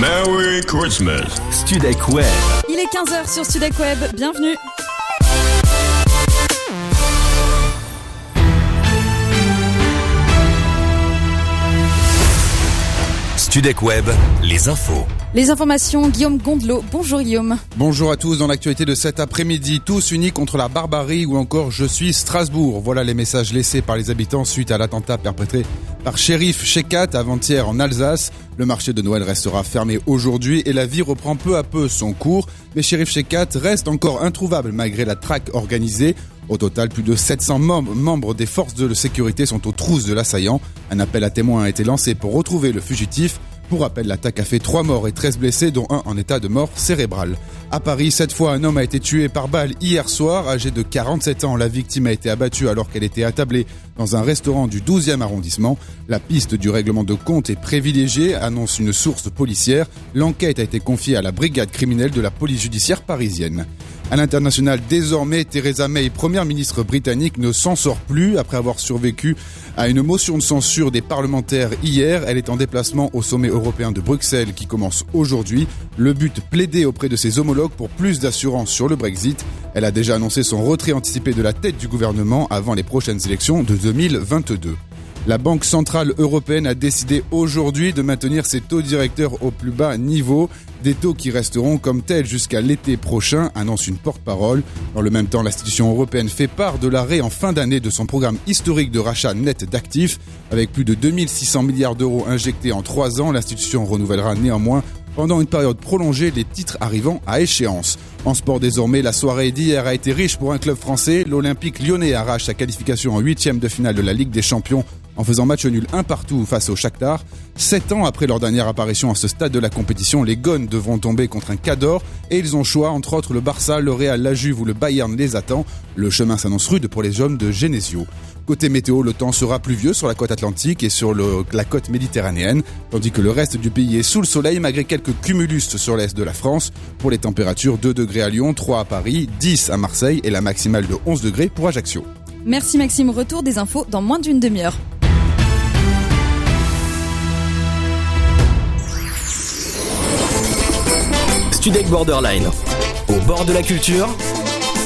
Merry Christmas. Studek Web. Il est 15h sur Studek Web, bienvenue Studek Web, les infos. Les informations, Guillaume Gondelot. Bonjour Guillaume. Bonjour à tous dans l'actualité de cet après-midi. Tous unis contre la barbarie ou encore je suis Strasbourg. Voilà les messages laissés par les habitants suite à l'attentat perpétré par shérif Shekat avant-hier en Alsace. Le marché de Noël restera fermé aujourd'hui et la vie reprend peu à peu son cours. Mais shérif Shekat reste encore introuvable malgré la traque organisée. Au total, plus de 700 membres, membres des forces de sécurité sont aux trousses de l'assaillant. Un appel à témoins a été lancé pour retrouver le fugitif. Pour rappel, l'attaque a fait 3 morts et 13 blessés, dont un en état de mort cérébrale. À Paris, cette fois, un homme a été tué par balle hier soir. Âgé de 47 ans, la victime a été abattue alors qu'elle était attablée dans un restaurant du 12e arrondissement. La piste du règlement de compte est privilégiée, annonce une source policière. L'enquête a été confiée à la brigade criminelle de la police judiciaire parisienne. À l'international, désormais, Theresa May, première ministre britannique, ne s'en sort plus après avoir survécu à une motion de censure des parlementaires hier. Elle est en déplacement au sommet européen de Bruxelles qui commence aujourd'hui. Le but plaider auprès de ses homologues pour plus d'assurance sur le Brexit. Elle a déjà annoncé son retrait anticipé de la tête du gouvernement avant les prochaines élections de 2022. La Banque Centrale Européenne a décidé aujourd'hui de maintenir ses taux directeurs au plus bas niveau, des taux qui resteront comme tels jusqu'à l'été prochain, annonce une porte-parole. Dans le même temps, l'institution européenne fait part de l'arrêt en fin d'année de son programme historique de rachat net d'actifs. Avec plus de 2600 milliards d'euros injectés en trois ans, l'institution renouvellera néanmoins pendant une période prolongée les titres arrivant à échéance. En sport désormais, la soirée d'hier a été riche pour un club français. L'Olympique lyonnais arrache sa qualification en huitième de finale de la Ligue des Champions en faisant match nul un partout face au Shakhtar. Sept ans après leur dernière apparition à ce stade de la compétition, les Gones devront tomber contre un Cador et ils ont choix entre autres le Barça, le Real, la Juve ou le Bayern les attend. Le chemin s'annonce rude pour les hommes de Genesio. Côté météo, le temps sera pluvieux sur la côte atlantique et sur la côte méditerranéenne, tandis que le reste du pays est sous le soleil malgré quelques cumulus sur l'est de la France. Pour les températures, 2 degrés à Lyon, 3 à Paris, 10 à Marseille et la maximale de 11 degrés pour Ajaccio. Merci Maxime, retour des infos dans moins d'une demi-heure. Studek Borderline. Au bord de la culture,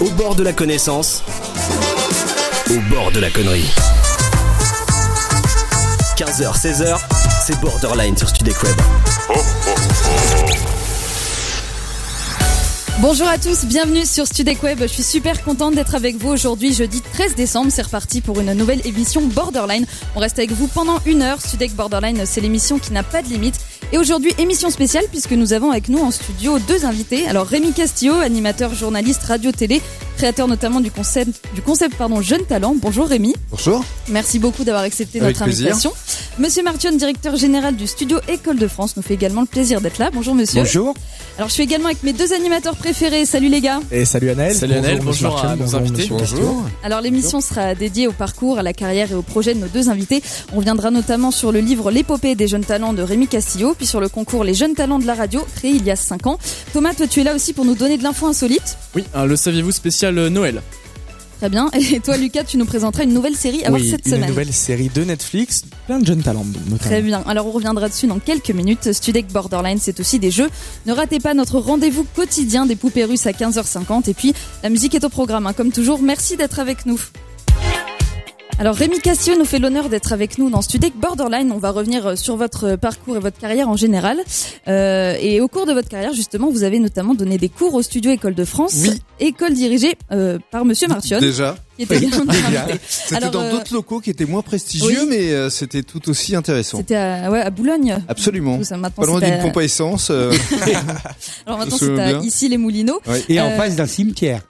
au bord de la connaissance, au bord de la connerie. 15h, 16h, c'est Borderline sur Studek Web. Bonjour à tous, bienvenue sur Studek Web. Je suis super contente d'être avec vous aujourd'hui, jeudi 13 décembre. C'est reparti pour une nouvelle émission Borderline. On reste avec vous pendant une heure. Studek Borderline, c'est l'émission qui n'a pas de limite. Et aujourd'hui, émission spéciale puisque nous avons avec nous en studio deux invités. Alors Rémi Castillo, animateur, journaliste, radio-télé, créateur notamment du concept, du concept pardon, Jeune Talent. Bonjour Rémi. Bonjour. Merci beaucoup d'avoir accepté Avec notre plaisir. invitation. Monsieur Martion, directeur général du studio École de France, nous fait également le plaisir d'être là. Bonjour monsieur. Bonjour. Alors je suis également avec mes deux animateurs préférés. Salut les gars. Et salut Annelle. Salut Annelle, monsieur bonjour à nos bonjour, invités. monsieur Castillo. Alors l'émission sera dédiée au parcours, à la carrière et au projet de nos deux invités. On viendra notamment sur le livre L'épopée des jeunes talents de Rémi Castillo, puis sur le concours Les jeunes talents de la radio, créé il y a 5 ans. Thomas, toi tu es là aussi pour nous donner de l'info insolite. Oui, un le saviez-vous spécial euh, Noël. Très bien. Et toi Lucas, tu nous présenteras une nouvelle série à voir cette une semaine. nouvelle série de Netflix, plein de jeunes talents notamment. Très bien. Alors on reviendra dessus dans quelques minutes. Studek Borderline, c'est aussi des jeux. Ne ratez pas notre rendez-vous quotidien des poupées russes à 15h50. Et puis la musique est au programme. hein. Comme toujours, merci d'être avec nous. Alors Rémi Cassio nous fait l'honneur d'être avec nous dans Studek Borderline. On va revenir euh, sur votre parcours et votre carrière en général. Euh, et au cours de votre carrière, justement, vous avez notamment donné des cours au studio École de France, Oui. école dirigée euh, par Monsieur Martion, Déjà. Qui était invité. C'était dans euh, d'autres locaux qui étaient moins prestigieux, oui. mais euh, c'était tout aussi intéressant. C'était à, ouais, à Boulogne. Absolument. Ça, Pas loin d'une à- pompe à essence. euh, Alors maintenant, c'est à bien. ici les Moulineaux. ouais. Et en face d'un cimetière.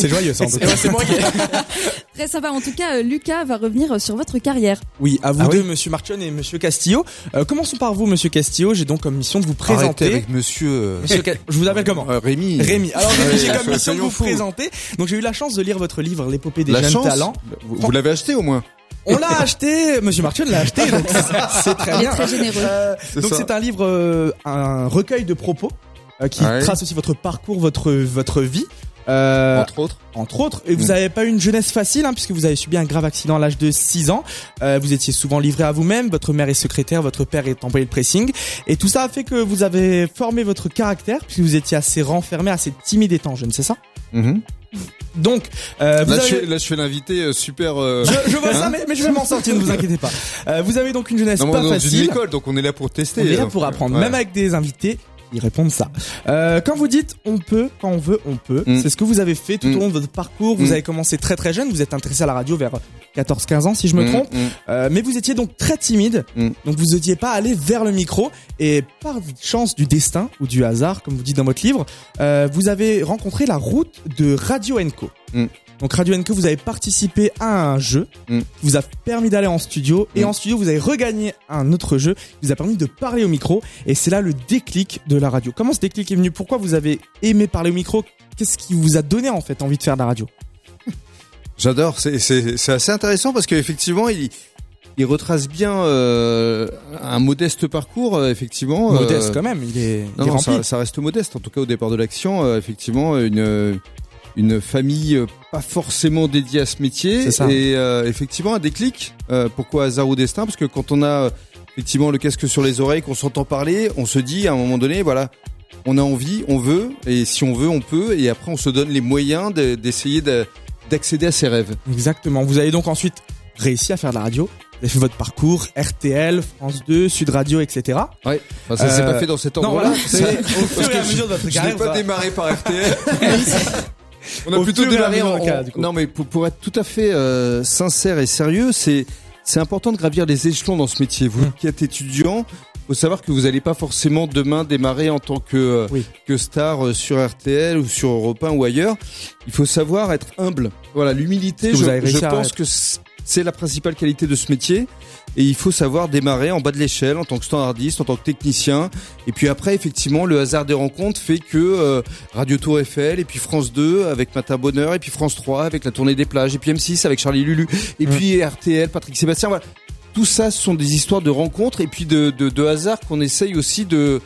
C'est joyeux ça en tout C'est cas. Très sympa. En tout cas, Lucas va revenir sur votre carrière. Oui, à vous Ah deux, oui monsieur Marchon et monsieur Castillo. Euh, commençons par vous, monsieur Castillo? J'ai donc comme mission de vous Arrêtez présenter. avec monsieur. Monsieur Ca- Je vous appelle comment? Euh, Rémi. Rémi. Alors Rémi, j'ai comme mission de vous présenter. Donc j'ai eu la chance de lire votre livre L'épopée des La jeunes chance. talents. Vous, vous l'avez acheté au moins. On l'a acheté, monsieur Marchon l'a acheté, donc c'est- très Il est bien. très généreux. Euh, C'est donc c'est un livre, euh, un recueil de propos euh, qui Ouais. trace aussi votre parcours, votre votre vie. Euh, Entre autres. entre autres. Et vous Mm. n'avez pas eu une jeunesse facile, hein, puisque vous avez subi un grave accident à l'âge de 6 ans. Euh, vous étiez souvent livré à vous-même. Votre mère est secrétaire, votre père est employé de pressing. Et tout ça a fait que vous avez formé votre caractère, puisque vous étiez assez renfermé, assez timide étant jeune, c'est ça Mhm. Donc, euh, vous Là, avez... je là, je fais l'invité euh, super. euh, Je, je vois ça, Hein mais, mais je vais m'en sortir, ne vous inquiétez pas. Euh, vous avez donc une jeunesse non, pas on est dans une école, donc on est là pour tester. On est là euh, pour apprendre, ouais. même avec des invités. Ils répondent ça. Euh, quand vous dites on peut, quand on veut, on peut, Mm. c'est ce que vous avez fait tout Mm. au long de votre parcours. Vous Mm. avez commencé très très jeune, vous êtes intéressé à la radio vers 14-15 ans si je me Mm, trompe. mm. Euh, mais vous étiez donc très timide, Mm. donc vous n'osiez pas aller vers le micro. Et par chance du destin ou du hasard, comme vous dites dans votre livre, euh, vous avez rencontré la route de Radio Enco. Mm. Donc Radio Enco, vous avez participé à un jeu Mm. qui vous a permis d'aller en studio. Et Mm. en studio, vous avez regagné un autre jeu qui vous a permis de parler au micro. Et c'est là le déclic de la radio. Comment ce déclic est venu? Pourquoi vous avez aimé parler au micro? Qu'est-ce qui vous a donné en fait envie de faire de la radio? J'adore, c'est- assez intéressant parce qu'effectivement, il, il retrace bien euh, un modeste parcours, euh, effectivement. euh, Modeste quand même, il est, il Non, est non, rempli. ça, ça reste modeste, en tout cas au départ de l'action, effectivement, une une famille euh, pas forcément dédiée à ce métier C'est ça. et euh, effectivement un déclic. Euh, pourquoi hasard ou destin? Parce que quand on a euh, effectivement le casque sur les oreilles, qu'on s'entend parler, on se dit à un moment donné, voilà, on a envie, on veut, et si on veut, on peut, et après on se donne les moyens de- d'essayer de- d'accéder à ses rêves. Exactement. Vous avez donc ensuite réussi à faire de la radio. Vous avez fait votre parcours RTL, France 2, Sud Radio, etc. Ouais. Enfin, ça s'est Euh, pas fait dans cet ordre-là. voilà, c'est au fur et à mesure de votre Je n'ai carrière. pas démarré par RTL. On a Au plutôt fur et à démarré mesure en, de la carrière, en- du coup. Non, mais pour, pour être tout à fait euh, sincère et sérieux, c'est c'est important de gravir les échelons dans ce métier. Vous Mm. qui êtes étudiant, faut savoir que vous n'allez pas forcément demain démarrer en tant que euh, Oui. que star euh, sur RTL ou sur Europe 1 ou ailleurs. Il faut savoir être humble. Voilà, l'humilité. Je, pense être. que c'est la principale qualité de ce métier. Et il faut savoir démarrer en bas de l'échelle en tant que standardiste, en tant que technicien. Et puis après, effectivement, le hasard des rencontres fait que euh, Radio Tour Eiffel, et puis France 2 avec Matin Bonheur, et puis France 3 avec la tournée des plages, et puis M6 avec Charlie Lulu, et Mm. puis RTL, Patrick Sébastien. Voilà. Tout ça, ce sont des histoires de rencontres et puis de, de, de hasard qu'on essaye aussi de,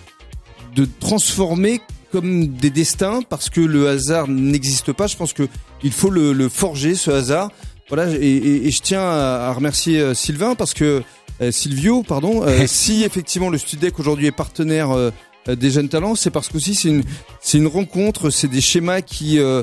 de transformer comme des destins parce que le hasard n'existe pas. Je pense que il faut le, le forger ce hasard. Voilà, et, et- et je tiens à, à remercier euh, Sylvain parce que euh, Silvio, pardon. euh, si effectivement le Studec aujourd'hui est partenaire euh, euh, des jeunes talents, c'est parce qu'aussi c'est une c'est une rencontre, c'est des schémas qui euh,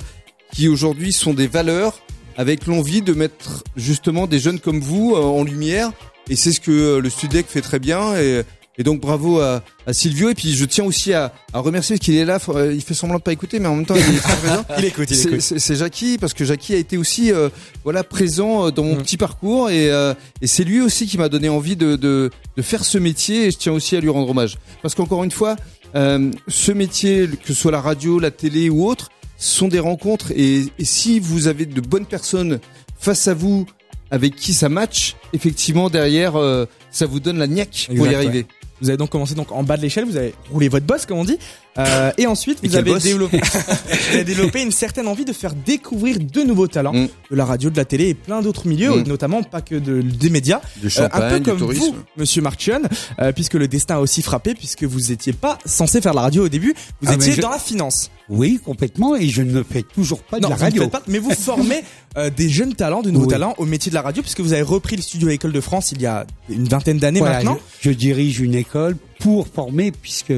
qui aujourd'hui sont des valeurs avec l'envie de mettre justement des jeunes comme vous euh, en lumière. Et c'est ce que le Studec fait très bien. Et, et donc bravo à, à Silvio. Et puis je tiens aussi à, à remercier parce qu'il est là. euh, il fait semblant de pas écouter, mais en même temps il est très présent. Il écoute, il C'est- écoute. C'est c'est Jackie parce que Jackie a été aussi euh, voilà présent euh, dans mon Mm. petit parcours et, euh, et c'est lui aussi qui m'a donné envie de, de, de faire ce métier et je tiens aussi à lui rendre hommage parce qu'encore une fois euh, ce métier que ce soit la radio, la télé ou autre sont des rencontres et, et si vous avez de bonnes personnes face à vous avec qui ça match effectivement derrière euh, ça vous donne la niaque pour y arriver. Vous avez donc commencé donc en bas de l'échelle, vous avez roulé votre boss comme on dit, euh, et ensuite Et vous avez développé, vous avez développé une certaine envie de faire découvrir de nouveaux talents Mm. de la radio, de la télé et plein d'autres milieux, Mm. notamment pas que de, des médias, Du Euh, un peu comme vous, Monsieur Marchion, euh, puisque le destin a aussi frappé, puisque vous étiez pas censé faire la radio au début, vous Ah, étiez je- dans la finance. Oui, complètement, et je ne fais toujours pas de non, la vous ne radio. pas, mais vous formez euh, des jeunes talents, de nouveaux Oui. talents au métier de la radio, puisque vous avez repris le studio École de France il y a une vingtaine d'années Voilà, maintenant. je, je dirige une école pour former, puisque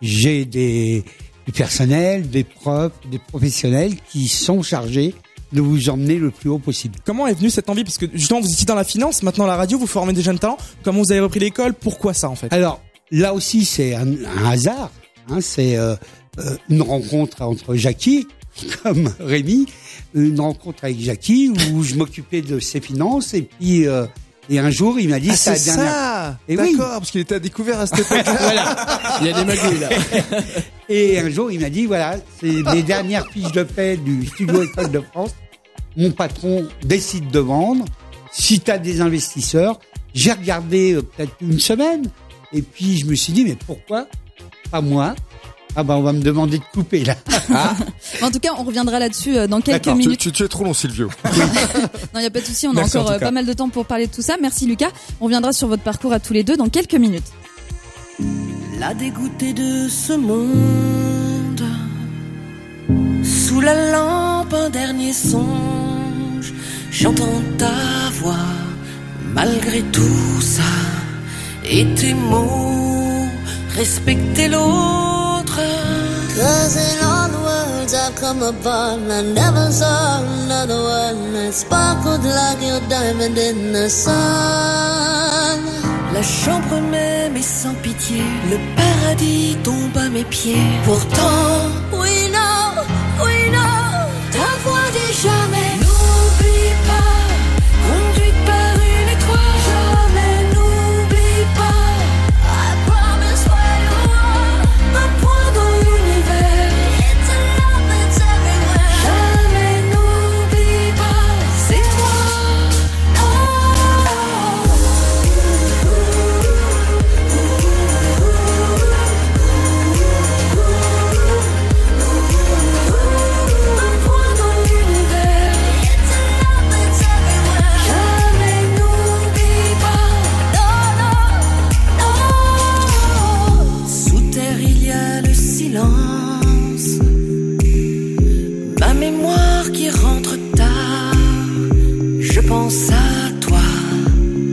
j'ai des, du personnel, des profs, des professionnels qui sont chargés de vous emmener le plus haut possible. Comment est venue cette envie? Parce que justement, vous étiez dans la finance, maintenant la radio, vous formez des jeunes talents. Comment vous avez repris l'école? Pourquoi ça en fait? Alors là aussi, c'est un, un hasard. Hein, c'est euh, euh, une rencontre entre Jackie, comme Rémi, une rencontre avec Jackie où je m'occupais de ses finances et puis euh, et un jour il m'a dit Ah, c'est la dernière ça Et oui. D'accord, parce qu'il était à découvert à cette époque-là. Il y a des magouilles là. Et un jour, il m'a dit, voilà, c'est les dernières fiches de paie du studio École de France. Mon patron décide de vendre. Si tu as des investisseurs, j'ai regardé euh, peut-être une semaine. Et puis, je me suis dit, mais pourquoi pas moi Ah ben, on va me demander de couper, là. En tout cas, on reviendra là-dessus euh, dans quelques tu, minutes. tu, tu es trop long, Silvio. Non, il n'y a pas de souci, on a Merci, encore euh, pas mal de temps pour parler de tout ça. Merci Lucas. On reviendra sur votre parcours à tous les deux dans quelques minutes. La dégoûtée de ce monde, sous sous la lampe un dernier songe. J'entends ta voix malgré tout ça. Et tes mots, respecter l'autre. Cause in all the words I've come upon, I never saw another one that sparkled like your diamond in the sun. La chambre même est sans pitié, le paradis tombe à mes pieds. Pourtant, We know, we know,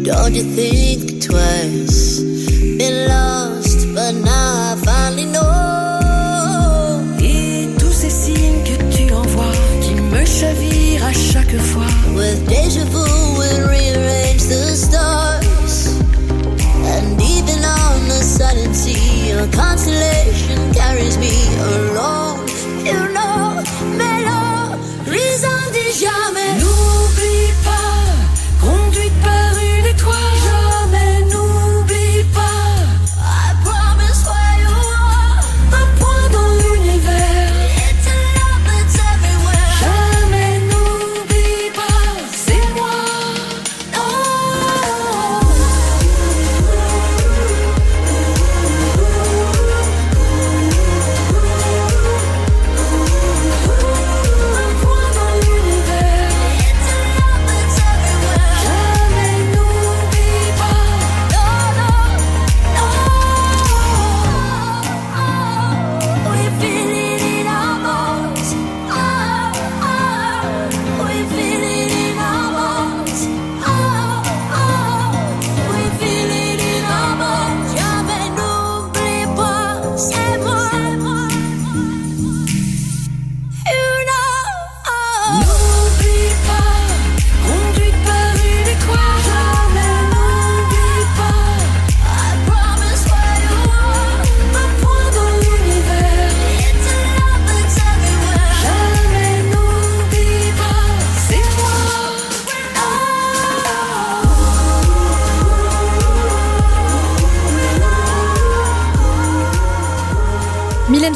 Don't you think twice? Been lost, but now I finally know. Et tous ces signes que tu envoies qui me chavirent à chaque fois. With deja vu, we'll rearrange the stars. And even on the silent sea, a constellation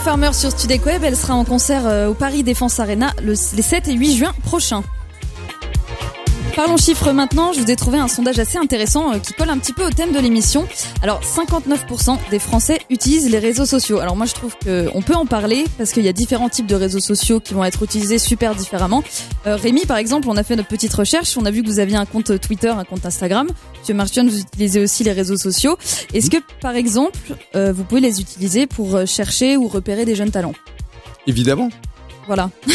Farmer sur Studek Web, elle sera en concert euh, au Paris Défense Arena le- les 7 et 8 juin prochains. Parlons chiffres maintenant, je vous ai trouvé un sondage assez intéressant euh, qui colle un petit peu au thème de l'émission. Alors 59% des Français utilisent les réseaux sociaux. Alors moi je trouve qu'on peut en parler parce qu'il y a différents types de réseaux sociaux qui vont être utilisés super différemment. Euh, Rémi par exemple, on a fait notre petite recherche, on a vu que vous aviez un compte Twitter, un compte Instagram. Monsieur Martion, vous utilisez aussi les réseaux sociaux. Est-ce que par exemple, euh, vous pouvez les utiliser pour euh, chercher ou repérer des jeunes talents? Évidemment. Voilà.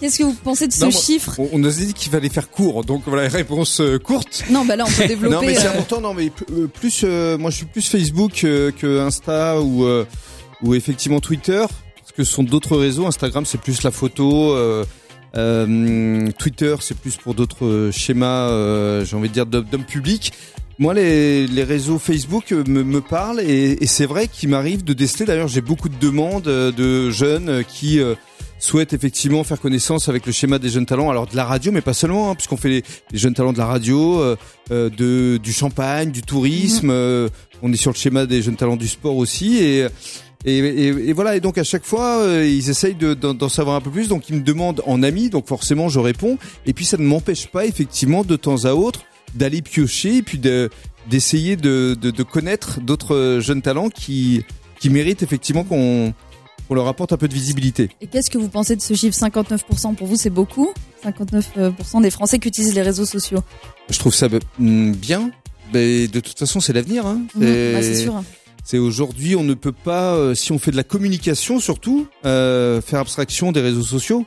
Qu'est-ce que vous pensez de ce Non, moi- chiffre? On, nous a dit qu'il fallait faire court, donc voilà, réponse euh, courte. Non, bah là on peut développer. non mais c'est euh, important non mais plus euh, moi je suis plus Facebook euh, que Insta ou euh, ou effectivement Twitter parce que ce sont d'autres réseaux Instagram c'est plus la photo euh, Twitter c'est plus pour d'autres euh, schémas euh, j'ai envie de dire d'hommes publics. Moi les, les réseaux Facebook me, me parlent et, et c'est vrai qu'il m'arrive de déceler d'ailleurs j'ai beaucoup de demandes de jeunes qui euh, souhaitent effectivement faire connaissance avec le schéma des jeunes talents, alors de la radio, mais pas seulement, hein, puisqu'on fait les, les jeunes talents de la radio, euh, de du champagne, du tourisme. euh, on est sur le schéma des jeunes talents du sport aussi, et et, et, et voilà. Et donc à chaque fois, euh, ils essayent de- d'en savoir un peu plus. Donc ils me demandent en ami, donc forcément je réponds. Et puis ça ne m'empêche pas effectivement de temps à autre d'aller piocher et puis de d'essayer de, de, de connaître d'autres jeunes talents qui qui méritent effectivement qu'on qu'on leur apporte un peu de visibilité. Et qu'est-ce que vous pensez de ce chiffre? 59% Pour vous, c'est beaucoup? 59% des Français qui utilisent les réseaux sociaux. Je trouve ça mm, bien. Mais de toute façon, c'est l'avenir. Hein. Mhm, bah, c'est sûr. C'est aujourd'hui, on ne peut pas, euh, si on fait de la communication surtout, euh, faire abstraction des réseaux sociaux.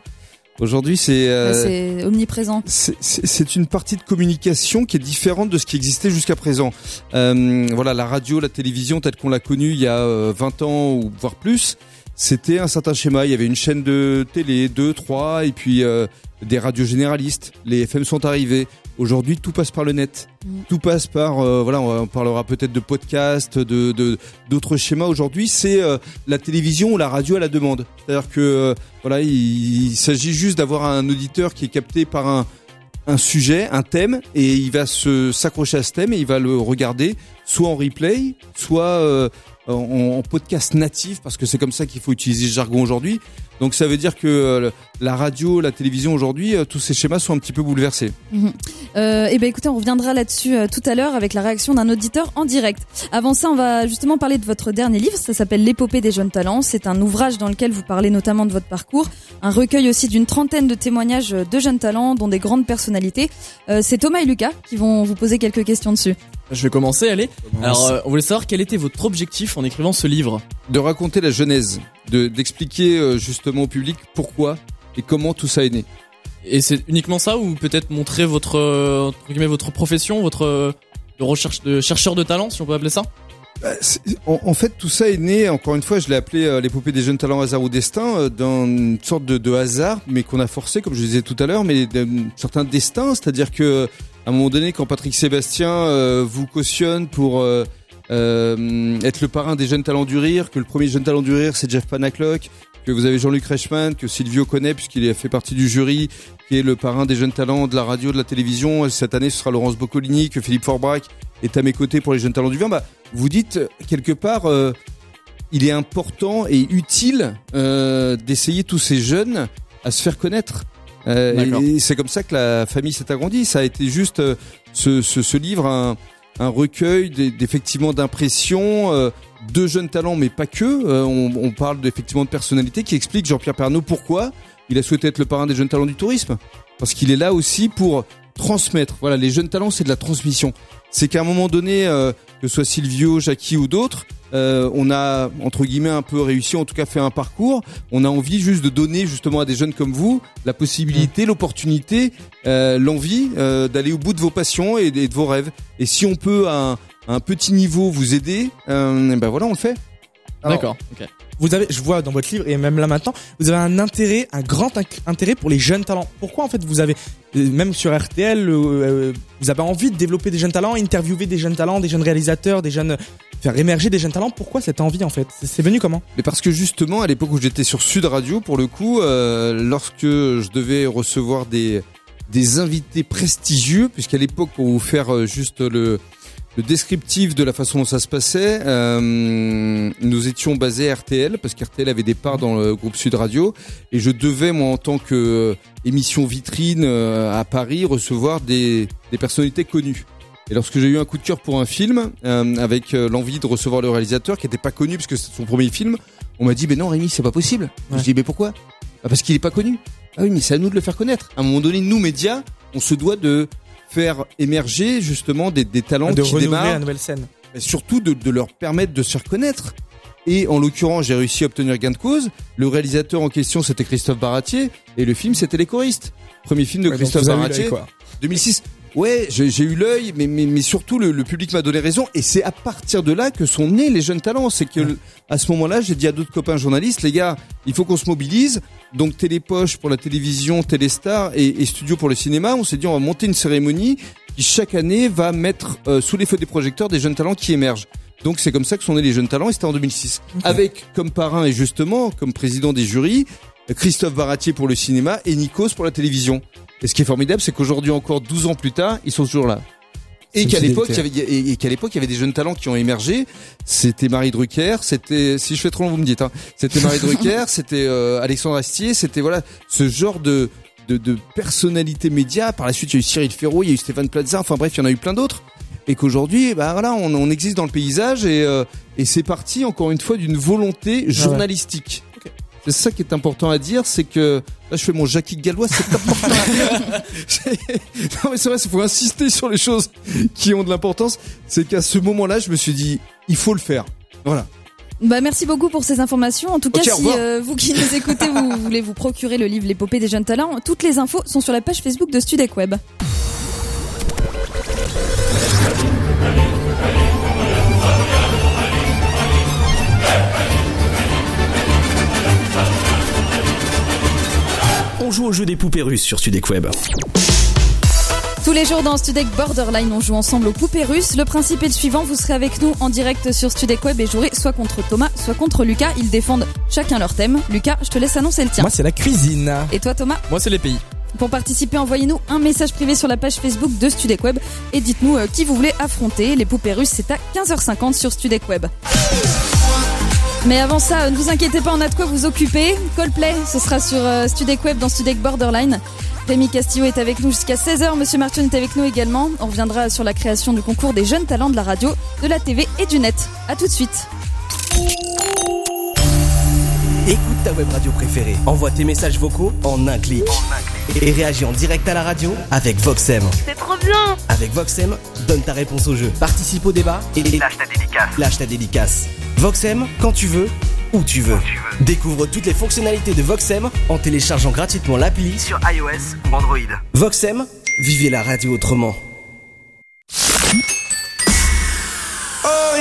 Aujourd'hui, c'est euh, C'est omniprésent. c'est- une partie de communication qui est différente de ce qui existait jusqu'à présent. Euh, voilà, la radio, la télévision, telle qu'on l'a connue il y a euh, 20 ans ou voire plus, c'était un certain schéma. Il y avait une chaîne de télé, deux, trois, et puis euh, des radios généralistes. Les FM sont arrivés. Aujourd'hui, tout passe par le net. Tout passe par, euh, voilà, on parlera peut-être de podcasts, de de- d'autres schémas. Aujourd'hui, c'est euh, la télévision ou la radio à la demande. C'est-à-dire que euh, voilà, il, il s'agit juste d'avoir un auditeur qui est capté par un un sujet, un thème, et il va se s'accrocher à ce thème et il va le regarder soit en replay, soit en, en podcast natif, parce que c'est comme ça qu'il faut utiliser le jargon aujourd'hui. Donc ça veut dire que euh, la radio, la télévision aujourd'hui, euh, tous ces schémas sont un petit peu bouleversés. Euh, et ben écoutez, on reviendra là-dessus euh, tout à l'heure avec la réaction d'un auditeur en direct. Avant ça, on va justement parler de votre dernier livre. Ça s'appelle L'épopée des jeunes talents. C'est un ouvrage dans lequel vous parlez notamment de votre parcours, un recueil aussi d'une trentaine de témoignages de jeunes talents, dont des grandes personnalités. Euh, c'est Thomas et Lucas qui vont vous poser quelques questions dessus. Je vais commencer, allez. Alors, euh, on voulait savoir quel était votre objectif en écrivant ce livre. De raconter la genèse, d'expliquer euh, justement au public pourquoi et comment tout ça est né. Et c'est uniquement ça ou peut-être montrer votre euh, entre guillemets votre profession, votre euh, de recherche de chercheur de talent, si on peut appeler ça? Bah, En, en fait, tout ça est né, encore une fois, je l'ai appelé euh, l'épopée des jeunes talents hasard ou destin, euh, d'une sorte de, de hasard, mais qu'on a forcé, comme je disais tout à l'heure, mais d'un certain destin, c'est-à-dire que à un moment donné, quand Patrick Sébastien euh, vous cautionne pour être le parrain des jeunes talents du rire, que le premier jeune talent du rire, c'est Jeff Panaclock, que vous avez Jean-Luc Reichmann, que Silvio connaît puisqu'il a fait partie du jury, qui est le parrain des jeunes talents de la radio, de la télévision. Cette année, ce sera Laurence Boccolini, que Philippe Forbrac est à mes côtés pour les jeunes talents du vin. Bah, vous dites euh, quelque part, euh, il est important et utile euh, d'essayer tous ces jeunes à se faire connaître. Euh, et c'est comme ça que la famille s'est agrandie. Ça a été juste euh, ce, ce, ce livre, un, un recueil d'e- d'effectivement d'impressions euh, de jeunes talents, mais pas que. Euh, on, parle effectivement de personnalités qui expliquent Jean-Pierre Pernaud pourquoi il a souhaité être le parrain des jeunes talents du tourisme. Parce qu'il est là aussi pour transmettre. Voilà, les jeunes talents, c'est de la transmission. C'est qu'à un moment donné, euh, que ce soit Silvio, Jackie ou d'autres, euh, on a entre guillemets un peu réussi, en tout cas fait un parcours. On a envie juste de donner justement à des jeunes comme vous la possibilité, l'opportunité, euh, l'envie euh, d'aller au bout de vos passions et de, et de vos rêves. Et si on peut à un, à un petit niveau vous aider, euh, ben voilà, on le fait. D'accord. Ok. Vous avez, je vois dans votre livre et même là maintenant, vous avez un intérêt, un grand intérêt pour les jeunes talents. Pourquoi en fait vous avez, euh, même sur RTL, euh, euh, vous avez envie de développer des jeunes talents, interviewer des jeunes talents, des jeunes réalisateurs, des jeunes, faire émerger des jeunes talents? Pourquoi cette envie en fait? C'est- venu comment? Mais parce que justement, à l'époque où j'étais sur Sud Radio, pour le coup, lorsque je devais recevoir des des invités prestigieux, puisqu'à l'époque, pour vous faire juste le le descriptif de la façon dont ça se passait, euh, nous étions basés à RTL, parce qu'RTL avait des parts dans le groupe Sud Radio, et je devais, moi, en tant que euh, émission vitrine euh, à Paris, recevoir des, des personnalités connues. Et lorsque j'ai eu un coup de cœur pour un film, euh, avec l'envie de recevoir le réalisateur, qui n'était pas connu, parce que c'était son premier film, on m'a dit, mais non, Rémi, c'est pas possible. Ouais. Je dis, mais pourquoi? Ah, Parce qu'il est pas connu. Ah oui, mais c'est à nous de le faire connaître. À un moment donné, nous, médias, on se doit de faire émerger justement des, des talents De qui démarrent, la nouvelle scène. mais surtout de, de leur permettre de se faire connaître. Et en l'occurrence, j'ai réussi à obtenir gain de cause. Le réalisateur en question, c'était Christophe Baratier, et le film, c'était Les choristes. Premier film de Ouais, Christophe Baratier. l'œil, quoi. 2006. Ouais, j'ai eu l'œil, mais, mais, mais surtout le, le public m'a donné raison, et c'est à partir de là que sont nés les jeunes talents. C'est que à ce moment-là, j'ai dit à d'autres copains journalistes, les gars, il faut qu'on se mobilise. Donc Télépoche pour la télévision, Téléstar et, et Studio pour le cinéma, on s'est dit on va monter une cérémonie qui chaque année va mettre euh, sous les feux des projecteurs des jeunes talents qui émergent. Donc c'est comme ça que sont nés les jeunes talents, et c'était en 2006. Avec comme parrain et justement comme président des jurys Christophe Baratier pour le cinéma et Nikos pour la télévision. Et ce qui est formidable, c'est qu'aujourd'hui encore 12 ans plus tard, ils sont toujours là. Et qu'à l'époque, il y fidélité. avait, et- et qu'à l'époque, il y avait des jeunes talents qui ont émergé. C'était Marie Drucker, c'était, si je fais trop long, vous me dites, hein. C'était Marie Drucker, c'était euh, Alexandre Astier, c'était voilà, ce genre de, de, de personnalité média. Par la suite, il y a eu Cyril Ferraud, il y a eu Stéphane Plaza, enfin bref, il y en a eu plein d'autres. Et qu'aujourd'hui, bah voilà, on, on existe dans le paysage et, euh, et c'est parti encore une fois d'une volonté journalistique. C'est ça qui est important à dire, c'est que là je fais mon Jackie Gallois, c'est important non mais c'est vrai, il faut insister sur les choses qui ont de l'importance. C'est qu'à ce moment-là, je me suis dit, il faut le faire. Voilà. Bah merci beaucoup pour ces informations. En tout cas, si euh, vous qui nous écoutez, vous voulez vous procurer le livre L'épopée des jeunes talents, toutes les infos sont sur la page Facebook de Studec Web. On joue au jeu des poupées russes sur Studek Web. Tous les jours dans Studec Borderline, on joue ensemble aux poupées russes. Le principe est le suivant, vous serez avec nous en direct sur Studec Web et jouerez soit contre Thomas, soit contre Lucas. Ils défendent chacun leur thème. Lucas, je te laisse annoncer le tien. Moi, c'est la cuisine. Et toi Thomas Moi, c'est les pays. Pour participer, envoyez-nous un message privé sur la page Facebook de Studec Web et dites-nous euh, qui vous voulez affronter. Les poupées russes, c'est à 15h50 sur Studec Web. Mais avant ça, euh, ne vous inquiétez pas, on a de quoi vous occuper. Coldplay, ce sera sur euh, Studec Web dans Studec Borderline. Rémi Castillo est avec nous jusqu'à 16h. Monsieur Martin est avec nous également. On reviendra sur la création du concours des jeunes talents de la radio, de la TV et du net. À tout de suite. Écoute ta web radio préférée. Envoie tes messages vocaux en un clic. Et réagis en direct à la radio avec Voxem. C'est trop bien Avec Voxem, donne ta réponse au jeu. Participe au débat et lâche ta dédicace. Lâche ta dédicace. Voxem, quand tu veux, où tu veux. Découvre toutes les fonctionnalités de Voxem en téléchargeant gratuitement l'appli sur iOS ou Android. Voxem, vivez la radio autrement. Oh,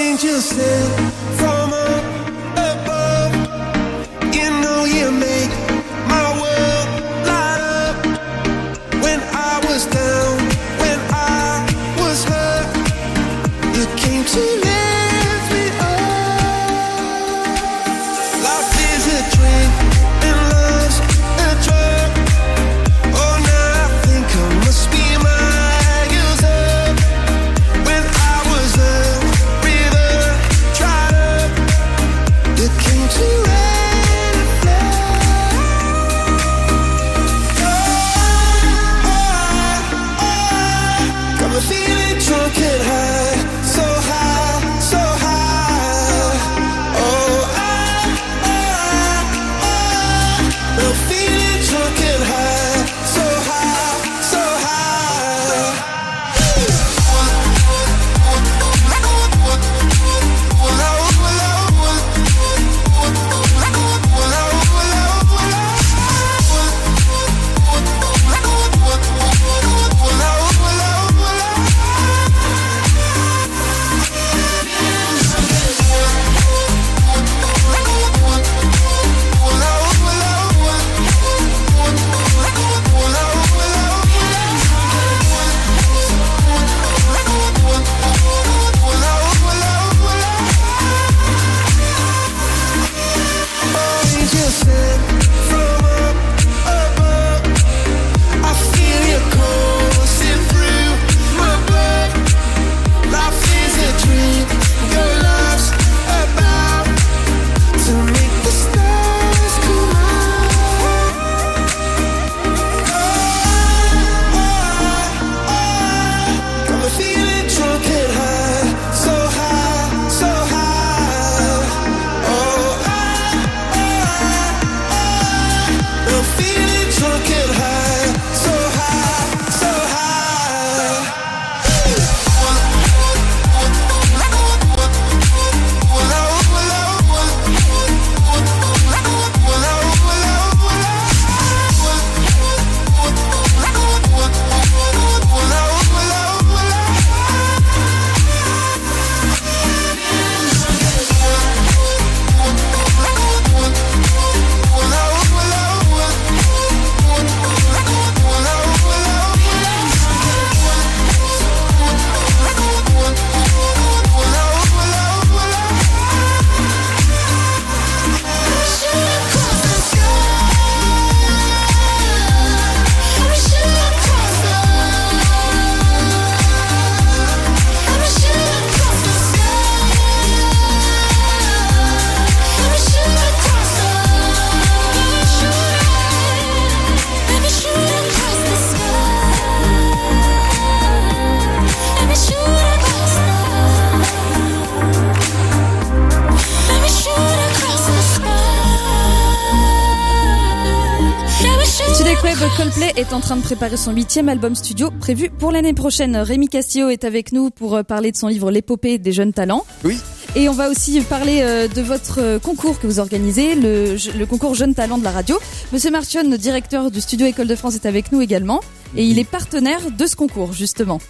est en train de préparer son huitième album studio prévu pour l'année prochaine. Rémi Castillo est avec nous pour euh, parler de son livre L'épopée des jeunes talents. Oui. Et on va aussi parler euh, de votre euh, concours que vous organisez, le, le concours Jeunes Talents de la radio. Monsieur Marchion, directeur du studio École de France, est avec nous également. Et il est partenaire de ce concours, justement.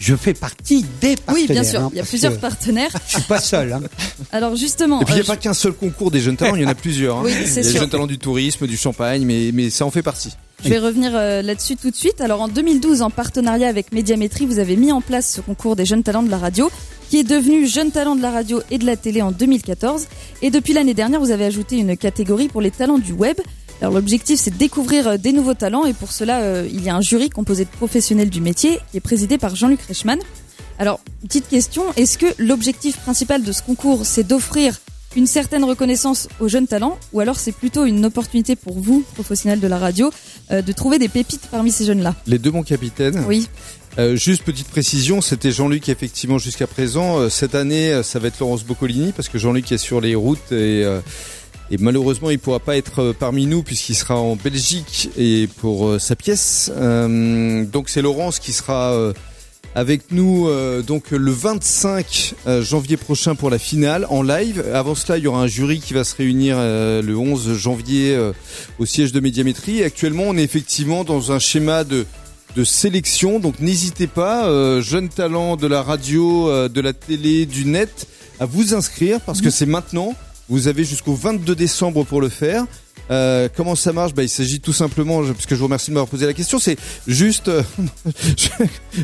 Je fais partie des partenaires. Oui, bien sûr, hein, il y a plusieurs partenaires. Je suis pas seul. hein. Alors justement, Et puis il n'y a pas qu'un seul concours des jeunes talents, il y en a plusieurs. hein. Oui, c'est a les sûr. jeunes talents du tourisme, du champagne, mais, mais ça en fait partie. Je vais revenir euh, là-dessus tout de suite. Alors en 2012, en partenariat avec Médiamétrie, vous avez mis en place ce concours des jeunes talents de la radio, qui est devenu Jeunes talents de la radio et de la télé en 2014. Et depuis l'année dernière, vous avez ajouté une catégorie pour les talents du web. Alors l'objectif, c'est de découvrir euh, des nouveaux talents, et pour cela, euh, il y a un jury composé de professionnels du métier, qui est présidé par Jean-Luc Reichmann. Alors, petite question, est-ce que l'objectif principal de ce concours, c'est d'offrir une certaine reconnaissance aux jeunes talents, ou alors c'est plutôt une opportunité pour vous, professionnels de la radio, euh, de trouver des pépites parmi ces jeunes-là Les deux, mon capitaine. Oui. Euh, juste petite précision, c'était Jean-Luc effectivement jusqu'à présent. Euh, cette année, ça va être Laurence Boccolini parce que Jean-Luc est sur les routes et, euh, et malheureusement il pourra pas être parmi nous puisqu'il sera en Belgique et pour euh, sa pièce. Euh, donc c'est Laurence qui sera euh, avec nous euh, donc le 25 euh, janvier prochain pour la finale en live. Avant cela, il y aura un jury qui va se réunir euh, le 11 janvier euh, au siège de Médiamétrie. Et actuellement, on est effectivement dans un schéma de de sélection. Donc n'hésitez pas, euh, jeunes talents de la radio, euh, de la télé, du net, à vous inscrire parce que c'est maintenant. Vous avez jusqu'au 22 décembre pour le faire. Euh, comment ça marche bah, Il s'agit tout simplement, je- parce que je vous remercie de m'avoir posé la question, c'est juste, euh, je,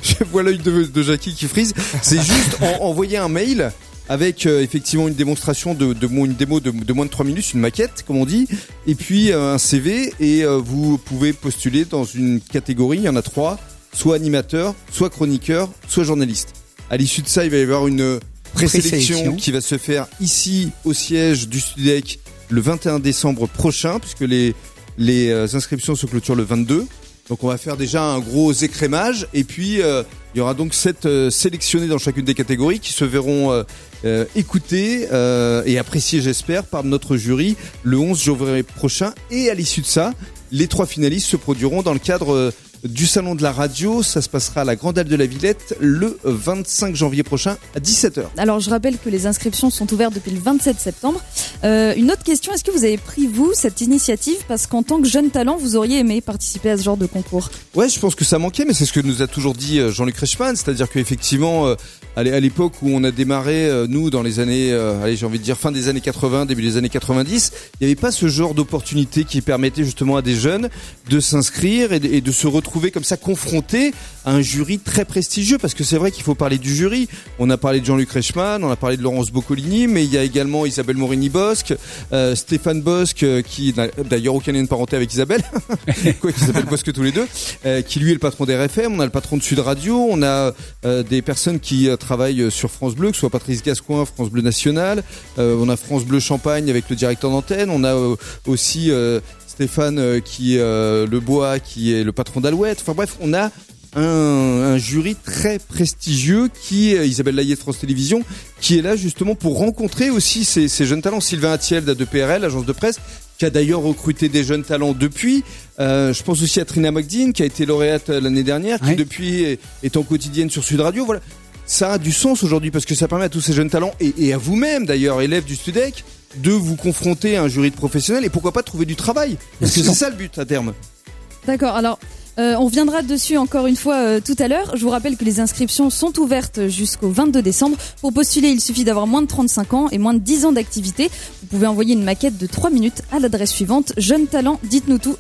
je vois l'œil de, de Jackie qui frise, c'est juste en- envoyer un mail avec euh, effectivement une démonstration de, de une démo de, de moins de 3 minutes, une maquette comme on dit, et puis euh, un CV et euh, vous pouvez postuler dans une catégorie, il y en a trois, soit animateur, soit chroniqueur, soit journaliste. À l'issue de ça, il va y avoir une présélection Présélection. qui va se faire ici au siège du Studec le 21 décembre prochain, puisque les, les euh, inscriptions se clôturent le 22. Donc on va faire déjà un gros écrémage et puis euh, il y aura donc sept euh, sélectionnés dans chacune des catégories qui se verront euh, écoutés et appréciés j'espère par notre jury le 11 janvier prochain et à l'issue de ça les trois finalistes se produiront dans le cadre du salon de la radio. Ça se passera à la Grande Halle de la Villette le 25 janvier prochain à 17h. Alors je rappelle que les inscriptions sont ouvertes depuis le 27 septembre. Euh, une autre question, est-ce que vous avez pris vous cette initiative? Parce qu'en tant que jeune talent, vous auriez aimé participer à ce genre de concours Ouais, je pense que ça manquait, mais c'est ce que nous a toujours dit euh, Jean-Luc Reichmann, c'est-à-dire qu'effectivement, euh, à l'é- à l'époque où on a démarré, euh, nous, dans les années, euh, allez, j'ai envie de dire fin des années 80, début des années 90, il n'y avait pas ce genre d'opportunité qui permettait justement à des jeunes de s'inscrire et, de- se retrouver comme ça confrontés un jury très prestigieux, parce que c'est vrai qu'il faut parler du jury. On a parlé de Jean-Luc Reichmann, on a parlé de Laurence Boccolini, mais il y a également Isabelle Morini-Bosque, euh, Stéphane Bosque, euh, qui n'a d'ailleurs aucun lien de parenté avec Isabelle, quoi qu'ils s'appellent Bosque tous les deux, euh, qui lui est le patron d'RFM, on a le patron de Sud Radio, on a euh, des personnes qui euh, travaillent sur France Bleu, que ce soit Patrice Gascoin, France Bleu National, euh, on a France Bleu Champagne avec le directeur d'antenne, on a euh, aussi euh, Stéphane euh, qui euh, le bois, qui est le patron d'Alouette. Enfin bref, on a un, un jury très prestigieux qui est Isabelle Laillé de France Télévisions, qui est là justement pour rencontrer aussi ces, ces jeunes talents. Sylvain Attiel de PRL, agence de presse, qui a d'ailleurs recruté des jeunes talents depuis. Euh, je pense aussi à Trina Magdine, qui a été lauréate euh, l'année dernière, qui Ouais. depuis est, est en quotidienne sur Sud Radio. Voilà. Ça a du sens aujourd'hui parce que ça permet à tous ces jeunes talents et, et à vous-même d'ailleurs, élèves du Studec, de vous confronter à un jury de professionnels et pourquoi pas trouver du travail. Parce que c'est ça le but à terme. D'accord, alors euh, on reviendra dessus encore une fois euh, tout à l'heure. Je vous rappelle que les inscriptions sont ouvertes jusqu'au 22 décembre. Pour postuler, il suffit d'avoir moins de 35 ans et moins de 10 ans d'activité. Vous pouvez envoyer une maquette de 3 minutes à l'adresse suivante jeune talent dites-nous tout.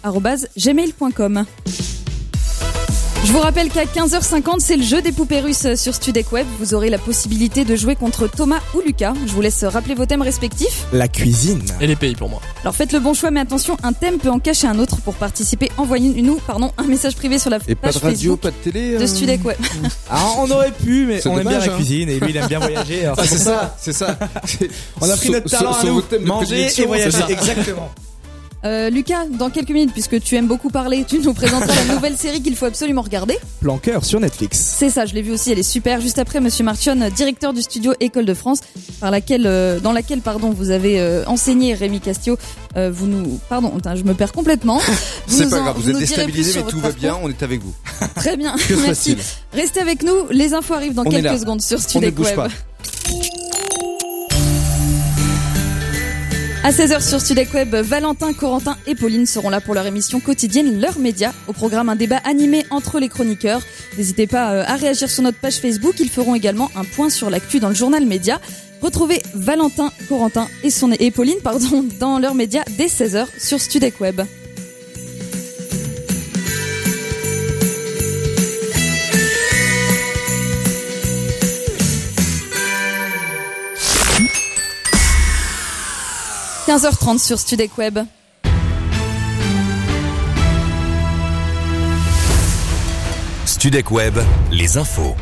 Je vous rappelle qu'à 15h50, c'est le jeu des poupées russes sur Studec Web. Vous aurez la possibilité de jouer contre Thomas ou Lucas. Je vous laisse rappeler vos thèmes respectifs. La cuisine. Et les pays pour moi. Alors faites le bon choix, mais attention, un thème peut en cacher un autre. Pour participer, envoyez-nous pardon, un message privé sur la Et pas page de radio, Facebook pas de télé. de euh, Studec Web. Ah, on aurait pu, mais C'est on aime bien la hein. cuisine et lui il aime bien voyager. alors Ah, c'est ça, c'est ça. On a pris notre talent à nous, manger et voyager. Exactement. Euh, Lucas, dans quelques minutes, puisque tu aimes beaucoup parler, tu nous présenteras la nouvelle série qu'il faut absolument regarder. Plan cœur sur Netflix. C'est ça, je l'ai vu aussi, elle est super. Juste après, Monsieur Marchion, directeur du studio École de France, par laquelle, euh, dans laquelle, pardon, vous avez euh, enseigné Rémi Castio. Euh, vous nous, pardon, je me perds complètement. Vous C'est pas en- grave, vous vous êtes déstabilisé, mais tout va bien, on est avec vous. Très bien, merci. Restez avec nous, les infos arrivent dans On quelques secondes sur On ne Studec bouge Web. À 16h sur Studec Web, Valentin, Corentin et Pauline seront là pour leur émission quotidienne Leur Média. Au programme, un débat animé entre les chroniqueurs. N'hésitez pas euh, à réagir sur notre page Facebook. Ils feront également un point sur l'actu dans le journal Média. Retrouvez Valentin, Corentin et, son, et Pauline pardon, dans Leur Média dès 16h sur Studec Web. – 15h30 sur Studec Web. Studec Web, les infos.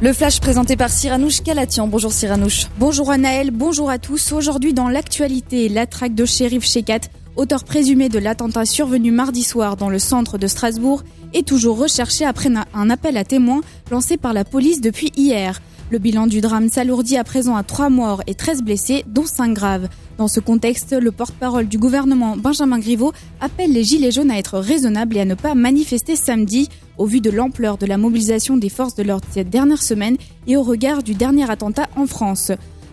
Le flash présenté par Cyranouche Calatian. Bonjour Cyranouche. Bonjour Anaël, bonjour à tous. Aujourd'hui dans l'actualité, la traque de shérif Shekat, auteur présumé de l'attentat survenu mardi soir dans le centre de Strasbourg, est toujours recherché après un appel à témoins lancé par la police depuis hier. Le bilan du drame s'alourdit à présent à 3 morts et 13 blessés, dont 5 graves. Dans ce contexte, le porte-parole du gouvernement, Benjamin Griveaux, appelle les Gilets jaunes à être raisonnables et à ne pas manifester samedi, au vu de l'ampleur de la mobilisation des forces de l'ordre cette dernière semaine et au regard du dernier attentat en France.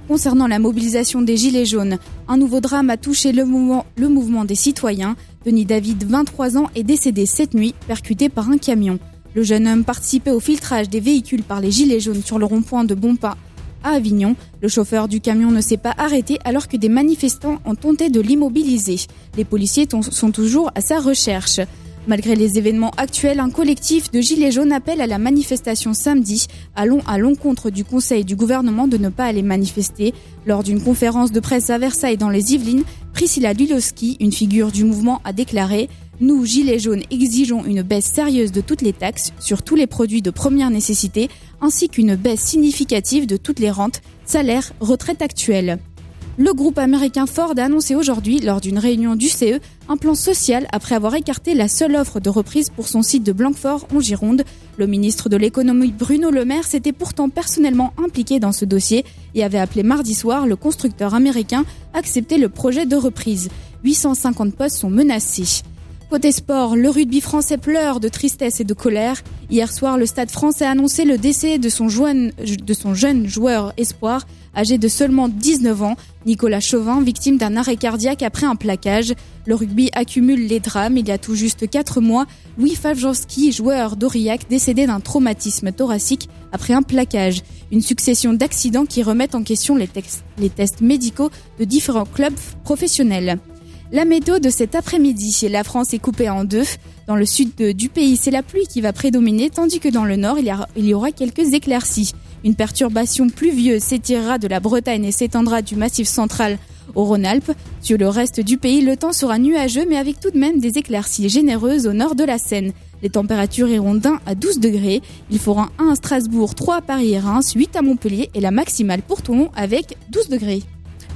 Concernant la mobilisation des Gilets jaunes, un nouveau drame a touché le mouvement, le mouvement des citoyens. Denis David, 23 ans, est décédé cette nuit, percuté par un camion. Le jeune homme participait au filtrage des véhicules par les Gilets jaunes sur le rond-point de Bonpas à Avignon. Le chauffeur du camion ne s'est pas arrêté alors que des manifestants ont tenté de l'immobiliser. Les policiers sont toujours à sa recherche. Malgré les événements actuels, un collectif de Gilets jaunes appelle à la manifestation samedi, allons à l'encontre du conseil du gouvernement de ne pas aller manifester. Lors d'une conférence de presse à Versailles dans les Yvelines, Priscilla Dulowski, une figure du mouvement, a déclaré nous, Gilets jaunes, exigeons une baisse sérieuse de toutes les taxes sur tous les produits de première nécessité, ainsi qu'une baisse significative de toutes les rentes, salaires, retraites actuelles. Le groupe américain Ford a annoncé aujourd'hui, lors d'une réunion du CE, un plan social après avoir écarté la seule offre de reprise pour son site de Blanquefort en Gironde. Le ministre de l'économie Bruno Le Maire s'était pourtant personnellement impliqué dans ce dossier et avait appelé mardi soir le constructeur américain à accepter le projet de reprise. 850 postes sont menacés. Côté sport, le rugby français pleure de tristesse et de colère. Hier soir, le Stade français a annoncé le décès de son jeune, joueur espoir, âgé de seulement 19 ans, Nicolas Chauvin, victime d'un arrêt cardiaque après un plaquage. Le rugby accumule les drames. Il y a tout juste 4 mois, Louis Favjowski, joueur d'Aurillac, décédé d'un traumatisme thoracique après un plaquage. Une succession d'accidents qui remettent en question les tests médicaux de différents clubs professionnels. La météo de cet après-midi, la France est coupée en deux. Dans le sud du pays, c'est la pluie qui va prédominer, tandis que dans le nord, il y, a- il y aura quelques éclaircies. Une perturbation pluvieuse s'étirera de la Bretagne et s'étendra du massif central au Rhône-Alpes. Sur le reste du pays, le temps sera nuageux, mais avec tout de même des éclaircies généreuses au nord de la Seine. Les températures iront d'un à 12 degrés. Il fera 1 à Strasbourg, 3 à Paris et Reims, 8 à Montpellier et la maximale pour Toulon avec 12 degrés.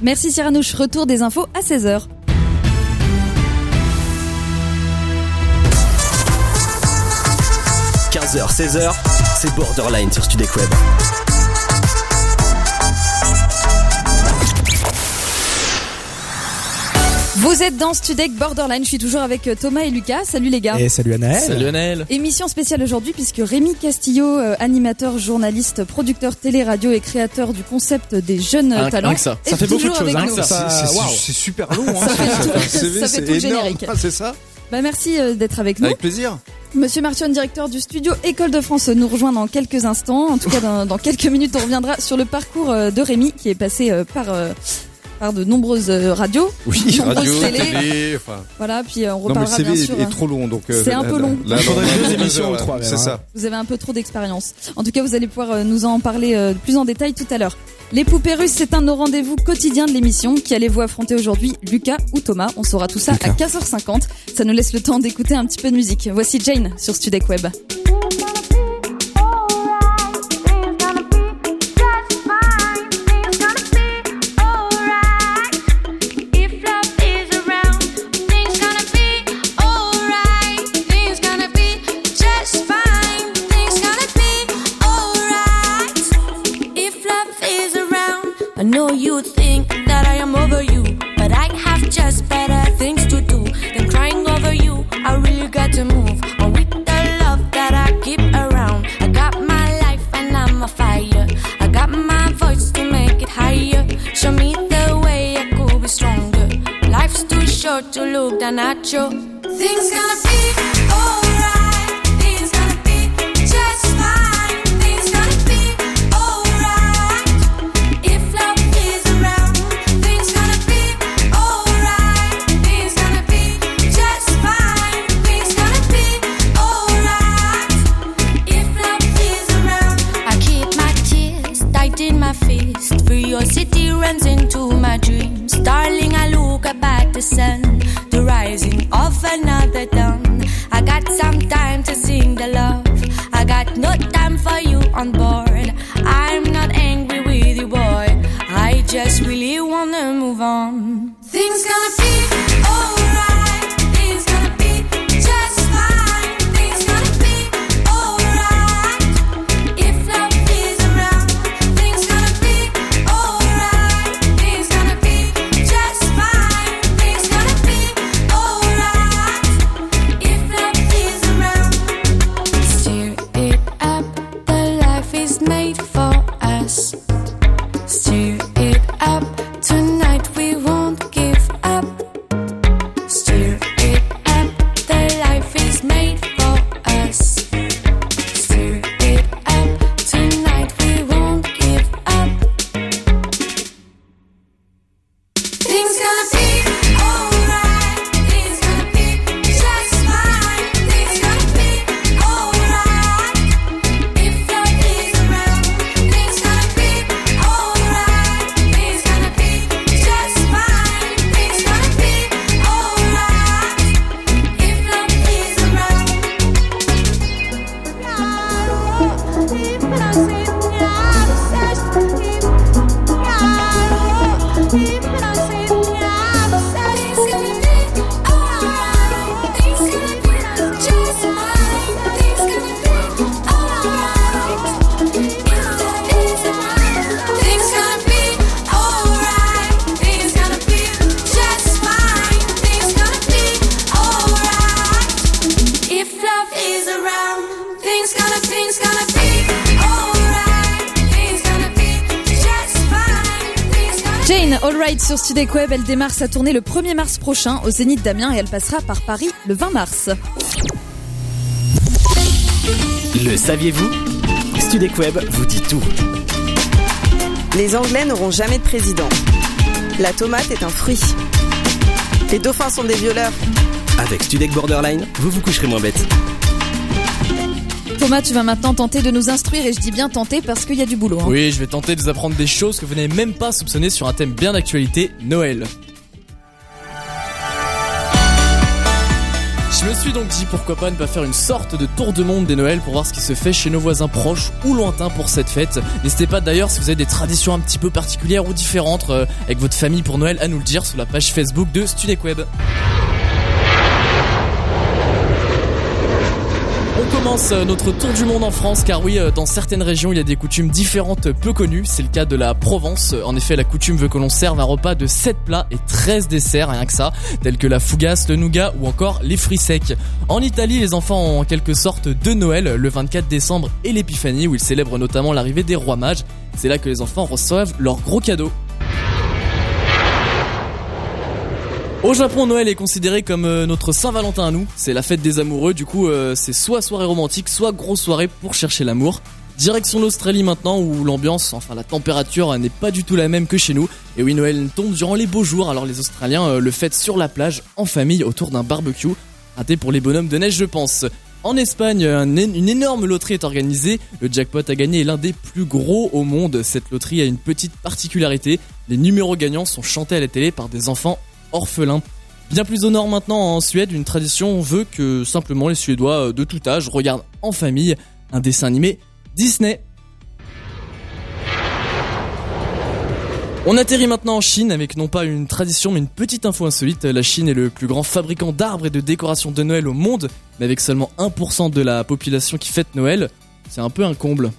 Merci Cyranouche, retour des infos à 16h. 15h, 16h, c'est Borderline sur Studek Web. Vous êtes dans Studek Borderline, je suis toujours avec euh, Thomas et Lucas. Salut les gars. Et salut Anaël. Salut Anaël. Émission spéciale aujourd'hui puisque Rémi Castillo, euh, animateur, journaliste, producteur télé-radio et créateur du concept des jeunes euh, talents, ça. fait beaucoup de choses. C'est-. C'est super long, hein. Ça fait tout- ça fait tout le générique. Ah, c'est ça Bah, merci euh, d'être avec nous. Avec plaisir. Monsieur Martion, directeur du studio École de France, nous rejoint dans quelques instants. En tout cas, dans, dans quelques minutes, on reviendra sur le parcours euh, de Rémi qui est passé euh, par par de nombreuses euh, radios, Oui, nombreuses radio, télé. télé, enfin. Voilà, puis euh, on Non, mais le reparlera CV bien est, sûr. est euh, trop long, donc. euh, C'est un peu long. là, Il faudrait là, deux émissions ou trois, C'est hein. ça. Vous avez un peu trop d'expérience. En tout cas, vous allez pouvoir nous en parler euh, plus en détail tout à l'heure. Les poupées russes, c'est un de nos rendez-vous quotidiens de l'émission. Qui allez-vous affronter aujourd'hui, Lucas ou Thomas On saura tout ça à 15h50. Ça nous laisse le temps d'écouter un petit peu de musique. Voici Jane sur Studek Web. nacho. Things got Things gonna be Studek Web, elle démarre sa tournée le 1er mars prochain au Zénith d'Amiens et elle passera par Paris le 20 mars. Le saviez-vous? Studek Web vous dit tout. Les Anglais n'auront jamais de président. La tomate est un fruit. Les dauphins sont des violeurs. Avec Studek Borderline, vous vous coucherez moins bête. Thomas, tu vas maintenant tenter de nous instruire et je dis bien tenter parce qu'il y a du boulot. hein. Oui, je vais tenter de vous apprendre des choses que vous n'avez même pas soupçonnées sur un thème bien d'actualité, Noël. Je me suis donc dit pourquoi pas ne pas faire une sorte de tour de monde des Noëls pour voir ce qui se fait chez nos voisins proches ou lointains pour cette fête. N'hésitez pas d'ailleurs si vous avez des traditions un petit peu particulières ou différentes euh, avec votre famille pour Noël à nous le dire sur la page Facebook de Studek Web. On commence euh, notre tour du monde en France car oui, euh, dans certaines régions il y a des coutumes différentes peu connues. C'est le cas de la Provence. En effet, la coutume veut que l'on serve un repas de 7 plats et 13 desserts, rien que ça, tels que la fougasse, le nougat ou encore les fruits secs. En Italie, les enfants ont en quelque sorte deux Noël, le 24 décembre et l'épiphanie où ils célèbrent notamment l'arrivée des rois mages. C'est là que les enfants reçoivent leurs gros cadeaux. Au Japon, Noël est considéré comme euh, notre Saint-Valentin à nous. C'est la fête des amoureux, du coup, euh, c'est soit soirée romantique, soit grosse soirée pour chercher l'amour. Direction l'Australie maintenant, où l'ambiance, enfin la température euh, n'est pas du tout la même que chez nous. Et oui, Noël tombe durant les beaux jours, alors les Australiens le fêtent sur la plage, en famille, autour d'un barbecue. Raté pour les bonhommes de neige, je pense. En Espagne, une énorme loterie est organisée. Le jackpot à gagner est l'un des plus gros au monde. Cette loterie a une petite particularité. Les numéros gagnants sont chantés à la télé par des enfants orphelins. Bien plus au nord maintenant, en Suède, une tradition veut que simplement les Suédois euh, de tout âge regardent en famille un dessin animé Disney. On atterrit maintenant en Chine avec non pas une tradition mais une petite info insolite. La Chine est le plus grand fabricant d'arbres et de décorations de Noël au monde, mais avec seulement 1% de la population qui fête Noël. C'est un peu un comble.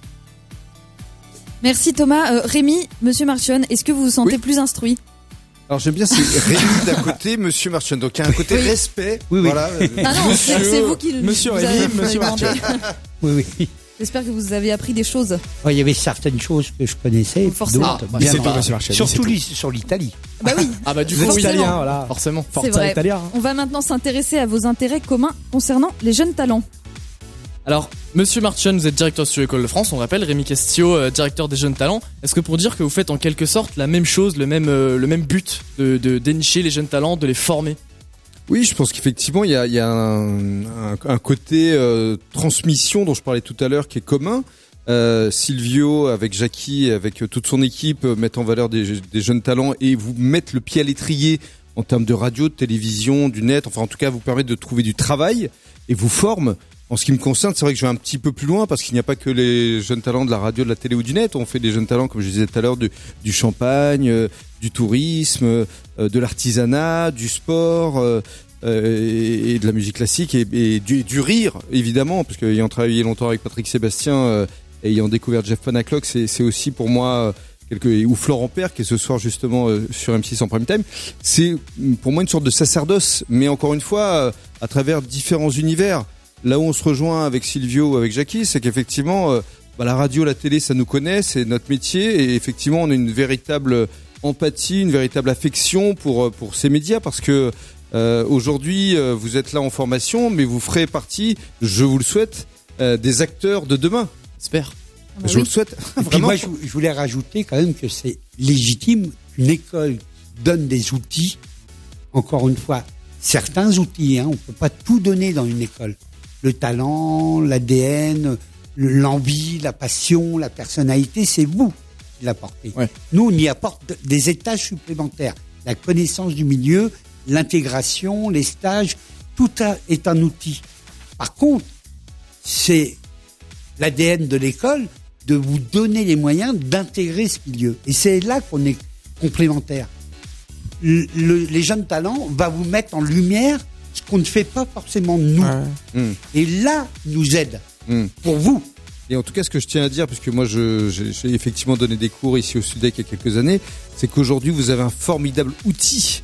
Merci Thomas. Euh, Rémi, Monsieur Marchion, est-ce que vous vous sentez plus instruit? Alors j'aime bien, c'est Rémi d'un côté, Monsieur Marchand. Donc il y a un côté respect. Oui, oui. Voilà. Ah non, c'est c'est vous qui le Monsieur Rémi, Monsieur demandé. Oui, oui. J'espère que vous avez appris des choses. Ouais, Il y avait certaines choses que je connaissais. Forcément. d'autres, Ah, bah, bien c'est entendu. pas Surtout sur l'Italie. Bah oui, Ah bah du coup, italien, voilà. forcément. c'est Forza vrai. Italia. On va maintenant s'intéresser à vos intérêts communs concernant les jeunes talents. Alors, Monsieur Marchand, vous êtes directeur sur École de France, on rappelle, Rémi Castillo, euh, directeur des jeunes talents. Est-ce que pour dire que vous faites en quelque sorte la même chose, le même, euh, le même but de, dénicher les jeunes talents, de les former? Oui, je pense qu'effectivement, il y a, un, côté euh, transmission dont je parlais tout à l'heure qui est commun. Euh, Silvio, avec Jackie, avec toute son équipe, mettent en valeur des, des jeunes talents et vous mettent le pied à l'étrier en termes de radio, de télévision, du net, enfin en tout cas vous permettent de trouver du travail et vous forment. En ce qui me concerne, c'est vrai que je vais un petit peu plus loin parce qu'il n'y a pas que les jeunes talents de la radio, de la télé ou du net. On fait des jeunes talents, comme je disais tout à l'heure, du, du champagne, euh, du tourisme, euh, de l'artisanat, du sport. euh, euh, et, et de la musique classique et, et du, du rire évidemment parce qu'ayant travaillé longtemps avec Patrick Sébastien euh, et ayant découvert Jeff Panaclock c'est aussi pour moi quelque ou Florent Père qui est ce soir justement sur M6 en prime time c'est pour moi une sorte de sacerdoce mais encore une fois à travers différents univers là où on se rejoint avec Silvio ou avec Jackie c'est qu'effectivement euh, bah, la radio la télé ça nous connaît c'est notre métier et effectivement on a une véritable empathie une véritable affection pour euh, pour ces médias parce que euh, Aujourd'hui, euh, vous êtes là en formation, mais vous ferez partie, je vous le souhaite, euh, des acteurs de demain. J'espère. Ah bah je oui. vous le souhaite. Et puis moi, je, je voulais rajouter quand même que c'est légitime qu'une école donne des outils. Encore une fois, certains outils. Hein, on peut pas tout donner dans une école. Le talent, l'ADN, le- l'envie, la passion, la personnalité, c'est vous qui l'apportez. Ouais. Nous, on y apporte des étages supplémentaires. La connaissance du milieu, l'intégration, les stages, tout a- est un outil. Par contre, c'est l'ADN de l'école de vous donner les moyens d'intégrer ce milieu. Et c'est là qu'on est complémentaires. Le- le- les jeunes talents va vous mettre en lumière qu'on ne fait pas forcément nous. Mm. Et là, nous aide Mm. pour vous. Et en tout cas, ce que je tiens à dire, puisque moi, j'ai effectivement donné des cours ici au Sudec il y a quelques années, c'est qu'aujourd'hui, vous avez un formidable outil.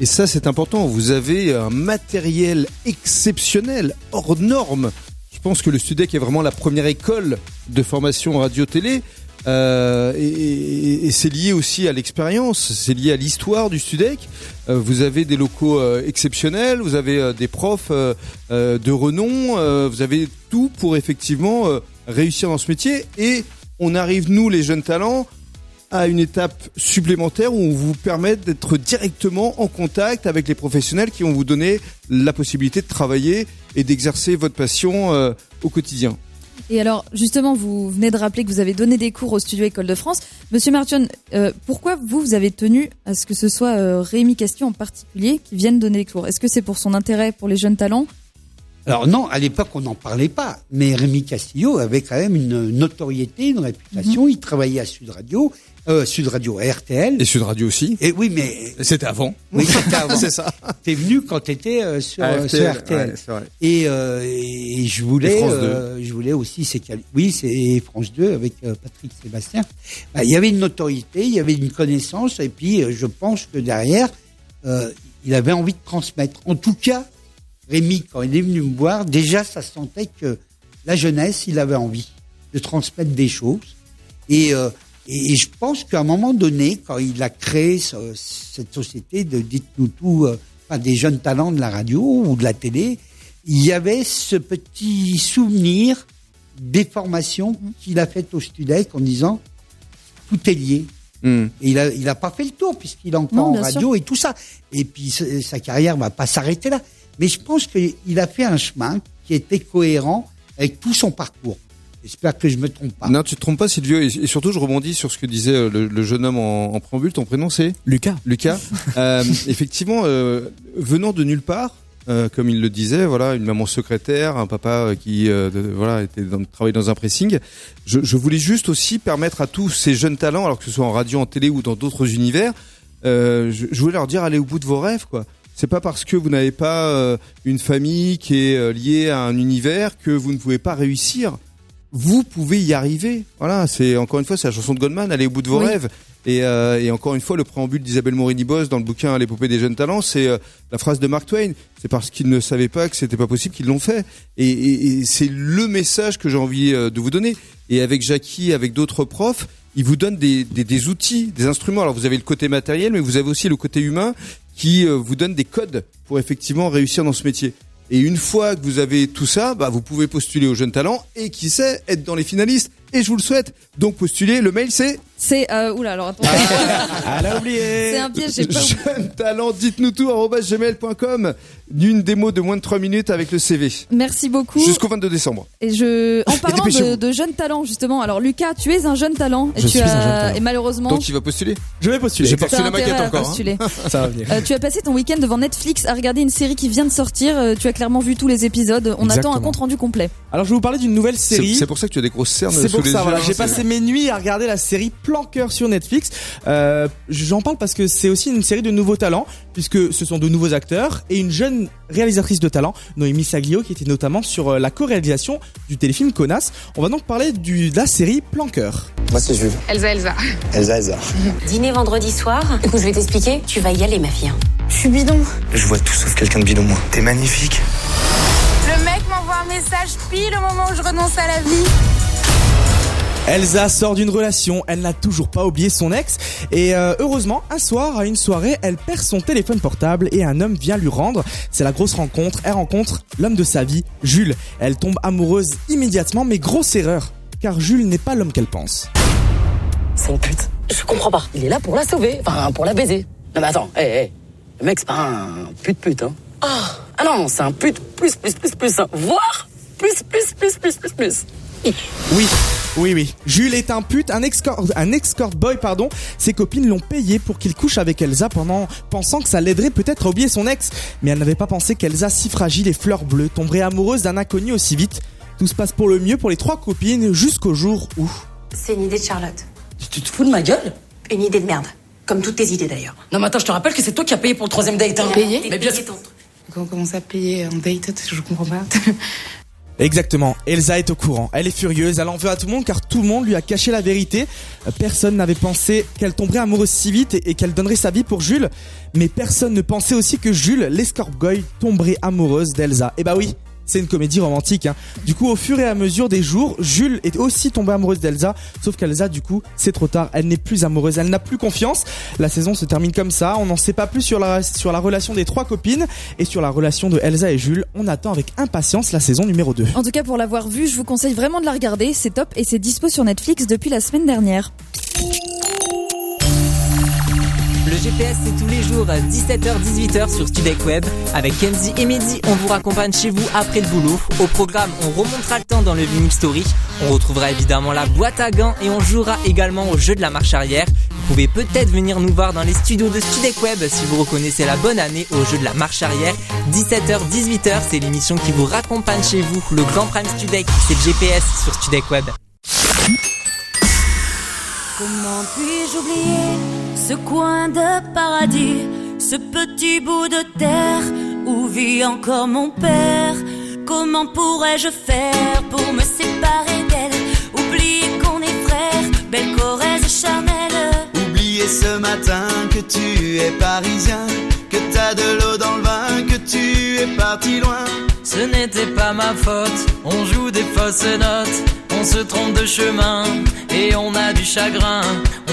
Et ça, c'est important. Vous avez un matériel exceptionnel, hors norme. Je pense que le Sudec est vraiment la première école de formation radio-télé. Euh, et c'est lié aussi à l'expérience, c'est lié à l'histoire du Studec. Euh, vous avez des locaux euh, exceptionnels, vous avez des profs de renom, vous avez tout pour effectivement réussir dans ce métier. Et on arrive, nous, les jeunes talents, à une étape supplémentaire où on vous permet d'être directement en contact avec les professionnels qui vont vous donner la possibilité de travailler et d'exercer votre passion au quotidien. Et alors, justement, vous venez de rappeler que vous avez donné des cours au studio École de France. Monsieur Martion, euh, pourquoi vous, vous avez tenu à ce que ce soit euh, Rémi Castillon en particulier qui vienne donner les cours? Est-ce que c'est pour son intérêt pour les jeunes talents? Alors non, à l'époque, on n'en parlait pas. Mais Rémi Castillo avait quand même une notoriété, une réputation. Il travaillait à Sud Radio, euh, Sud Radio RTL. Et Sud Radio aussi. Et oui, mais C'était avant. oui, c'était avant. C'est ça. T'es venu quand t'étais euh, sur, euh, sur RTL, RTL. ouais, c'est vrai. Et, euh, et je voulais, euh, je voulais aussi, c'est oui, c'est France 2 avec Patrick Sébastien. Bah, il y avait une notoriété, il y avait une connaissance, et puis je pense que derrière, il avait envie de transmettre. En tout cas, Rémi, quand il est venu me voir, déjà, ça se sentait que la jeunesse, il avait envie de transmettre des choses. Et, euh, et, et je pense qu'à un moment donné, quand il a créé ce- cette société de Dites-nous tout, euh, enfin, des jeunes talents de la radio ou de la télé, il y avait ce petit souvenir des formations qu'il a faites au Studec en disant tout est lié. Hmm. Et il a, il a pas fait le tour puisqu'il est encore Non, en radio et tout ça. Et puis sa- sa carrière va pas s'arrêter là. Mais je pense qu'il a fait un chemin qui était cohérent avec tout son parcours. J'espère que je me trompe pas. Non, tu te trompes pas, Sylvio. Et, et surtout, je rebondis sur ce que disait euh, le, le jeune homme en, en préambule. Ton prénom, c'est Lucas. Lucas. Euh, effectivement, euh, venant de nulle part, euh, comme il le disait, voilà, une maman secrétaire, un papa qui, euh, de- voilà, était dans, travaillait dans un pressing. Je, je voulais juste aussi permettre à tous ces jeunes talents, alors que ce soit en radio, en télé ou dans d'autres univers, euh, je, je voulais leur dire allez au bout de vos rêves, quoi. C'est pas parce que vous n'avez pas euh, une famille qui est euh, liée à un univers que vous ne pouvez pas réussir. vous pouvez y arriver. Voilà, c'est encore une fois, c'est la chanson de Goldman, allez au bout de vos Oui. rêves. Et, euh, et encore une fois, le préambule d'Isabelle Morini-Boss dans le bouquin L'épopée des jeunes talents, c'est euh, la phrase de Mark Twain. C'est parce qu'ils ne savaient pas que c'était pas possible qu'ils l'ont fait. Et, et- et c'est le message que j'ai envie euh, de vous donner. Et avec Jackie, avec d'autres profs, ils vous donnent des, des, des outils, des instruments. Alors vous avez le côté matériel, mais vous avez aussi le côté humain qui euh, vous donne des codes pour effectivement réussir dans ce métier. Et une fois que vous avez tout ça, bah, vous pouvez postuler aux jeunes talents et qui sait être dans les finalistes. Et je vous le souhaite. Donc postulez. Le mail c'est C'est euh, oula alors attends. Elle a oublié. C'est un piège, j'ai pas oublié. jeune talent. Dites-nous tout gmail.com. D'une démo de moins de 3 minutes avec le CV. Merci beaucoup. Jusqu'au 22 décembre. Et je, en parlant de, jeunes talents justement. Alors Lucas, tu es un jeune talent et Je tu suis as un jeune talent. et malheureusement. Donc il va postuler. Je vais postuler. J'ai reçu la maquette à encore. hein. postuler. Ça va venir. Euh, tu as passé ton week-end devant Netflix à regarder une série qui vient de sortir. Euh, tu as clairement vu tous les épisodes. On attend un compte rendu complet. Alors je vais vous parler d'une nouvelle série. c'est pour ça que tu as des grosses cernes C'est sous pour les ça, voilà. hein, J'ai passé mes nuits à regarder la série Plan Cœur sur Netflix. Euh, J'en parle parce que c'est aussi une série de nouveaux talents, puisque ce sont de nouveaux acteurs et une jeune réalisatrice de talent, Noémie Saglio, qui était notamment sur euh, la co-réalisation du téléfilm Connasse. On va donc parler du, de la série Plan Cœur. Moi, c'est Jules. Elsa, Elsa. Elsa, Elsa. Dîner vendredi soir. Écoute, je vais t'expliquer. Tu vas y aller, ma fille. hein. Je suis bidon. Je vois tout sauf quelqu'un de bidon, moi. T'es magnifique. Le mec m'envoie un message pile au moment où je renonce à la vie. Elsa sort d'une relation, elle n'a toujours pas oublié son ex et euh, heureusement un soir à une soirée elle perd son téléphone portable et un homme vient lui rendre. C'est la grosse rencontre, elle rencontre l'homme de sa vie, Jules. Elle tombe amoureuse immédiatement mais grosse erreur car Jules n'est pas l'homme qu'elle pense. C'est une pute. Je comprends pas. Il est là pour la sauver, enfin pour la baiser. Non mais attends, hé, hé. Le mec c'est pas un pute pute, hein. Ah, ah non, c'est un pute plus plus plus plus, hein. voire plus plus plus plus plus plus. Oui, oui, oui. Jules est un pute, un escort, un escort boy, pardon. Ses copines l'ont payé pour qu'il couche avec Elsa pendant, pensant que ça l'aiderait peut-être à oublier son ex. Mais elle n'avait pas pensé qu'Elsa, si fragile et fleur bleue, tomberait amoureuse d'un inconnu aussi vite. Tout se passe pour le mieux pour les trois copines jusqu'au jour où... C'est une idée de Charlotte. Tu te fous de ma gueule? Une idée de merde. Comme toutes tes idées d'ailleurs. Non mais attends, je te rappelle que c'est toi qui as payé pour le troisième date, hein. Payé? Mais bien sûr. ton truc. Comment commencer à payer un date? Je comprends pas. Exactement, Elsa est au courant. Elle est furieuse, elle en veut à tout le monde car tout le monde lui a caché la vérité. Euh, Personne n'avait pensé qu'elle tomberait amoureuse si vite et, qu'elle donnerait sa vie pour Jules. Mais personne ne pensait aussi que Jules, l'escorp boy, tomberait amoureuse d'Elsa. Et bah oui, c'est une comédie romantique. Hein. Du coup, au fur et à mesure des jours, Jules est aussi tombée amoureuse d'Elsa. Sauf qu'Elsa, du coup, c'est trop tard. Elle n'est plus amoureuse, elle n'a plus confiance. La saison se termine comme ça. On n'en sait pas plus sur la, sur la relation des trois copines et sur la relation de Elsa et Jules. On attend avec impatience la saison numéro 2. En tout cas, pour l'avoir vu, je vous conseille vraiment de la regarder. C'est top et c'est dispo sur Netflix depuis la semaine dernière. GPS, c'est tous les jours, 17h-18h sur Studek Web. Avec Kenzie et Mehdi, on vous raccompagne chez vous après le boulot. Au programme, on remontera le temps dans le Vinyl Story. On retrouvera évidemment la boîte à gants et on jouera également au jeu de la marche arrière. Vous pouvez peut-être venir nous voir dans les studios de Studek Web si vous reconnaissez la bonne année au jeu de la marche arrière. 17h-18h, c'est l'émission qui vous raccompagne chez vous. Le Grand Prime Studek, c'est le GPS sur Studek Web. Comment puis-je ce coin de paradis, ce petit bout de terre où vit encore mon père Comment pourrais-je faire pour me séparer d'elle? Oublier qu'on est frères, belle Corrèze charnelle Oublier ce matin que tu es parisien, que t'as de l'eau dans le vin, que tu es parti loin. Ce n'était pas ma faute, on joue des fausses notes, on se trompe de chemin et on a du chagrin.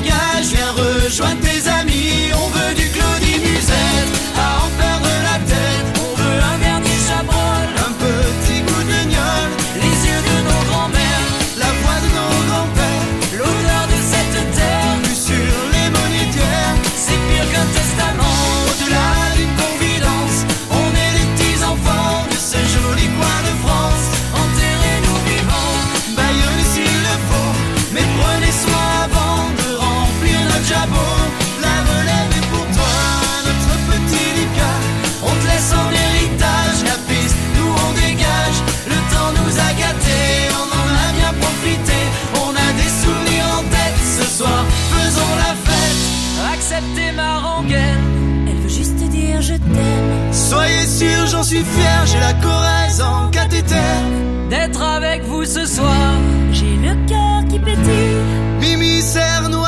bagages, viens rejoindre tes amis. Soyez sûr, j'en suis fier, j'ai la Corrèze en cathéter. D'être avec vous ce soir, j'ai le cœur qui pétille. Mimi Cernou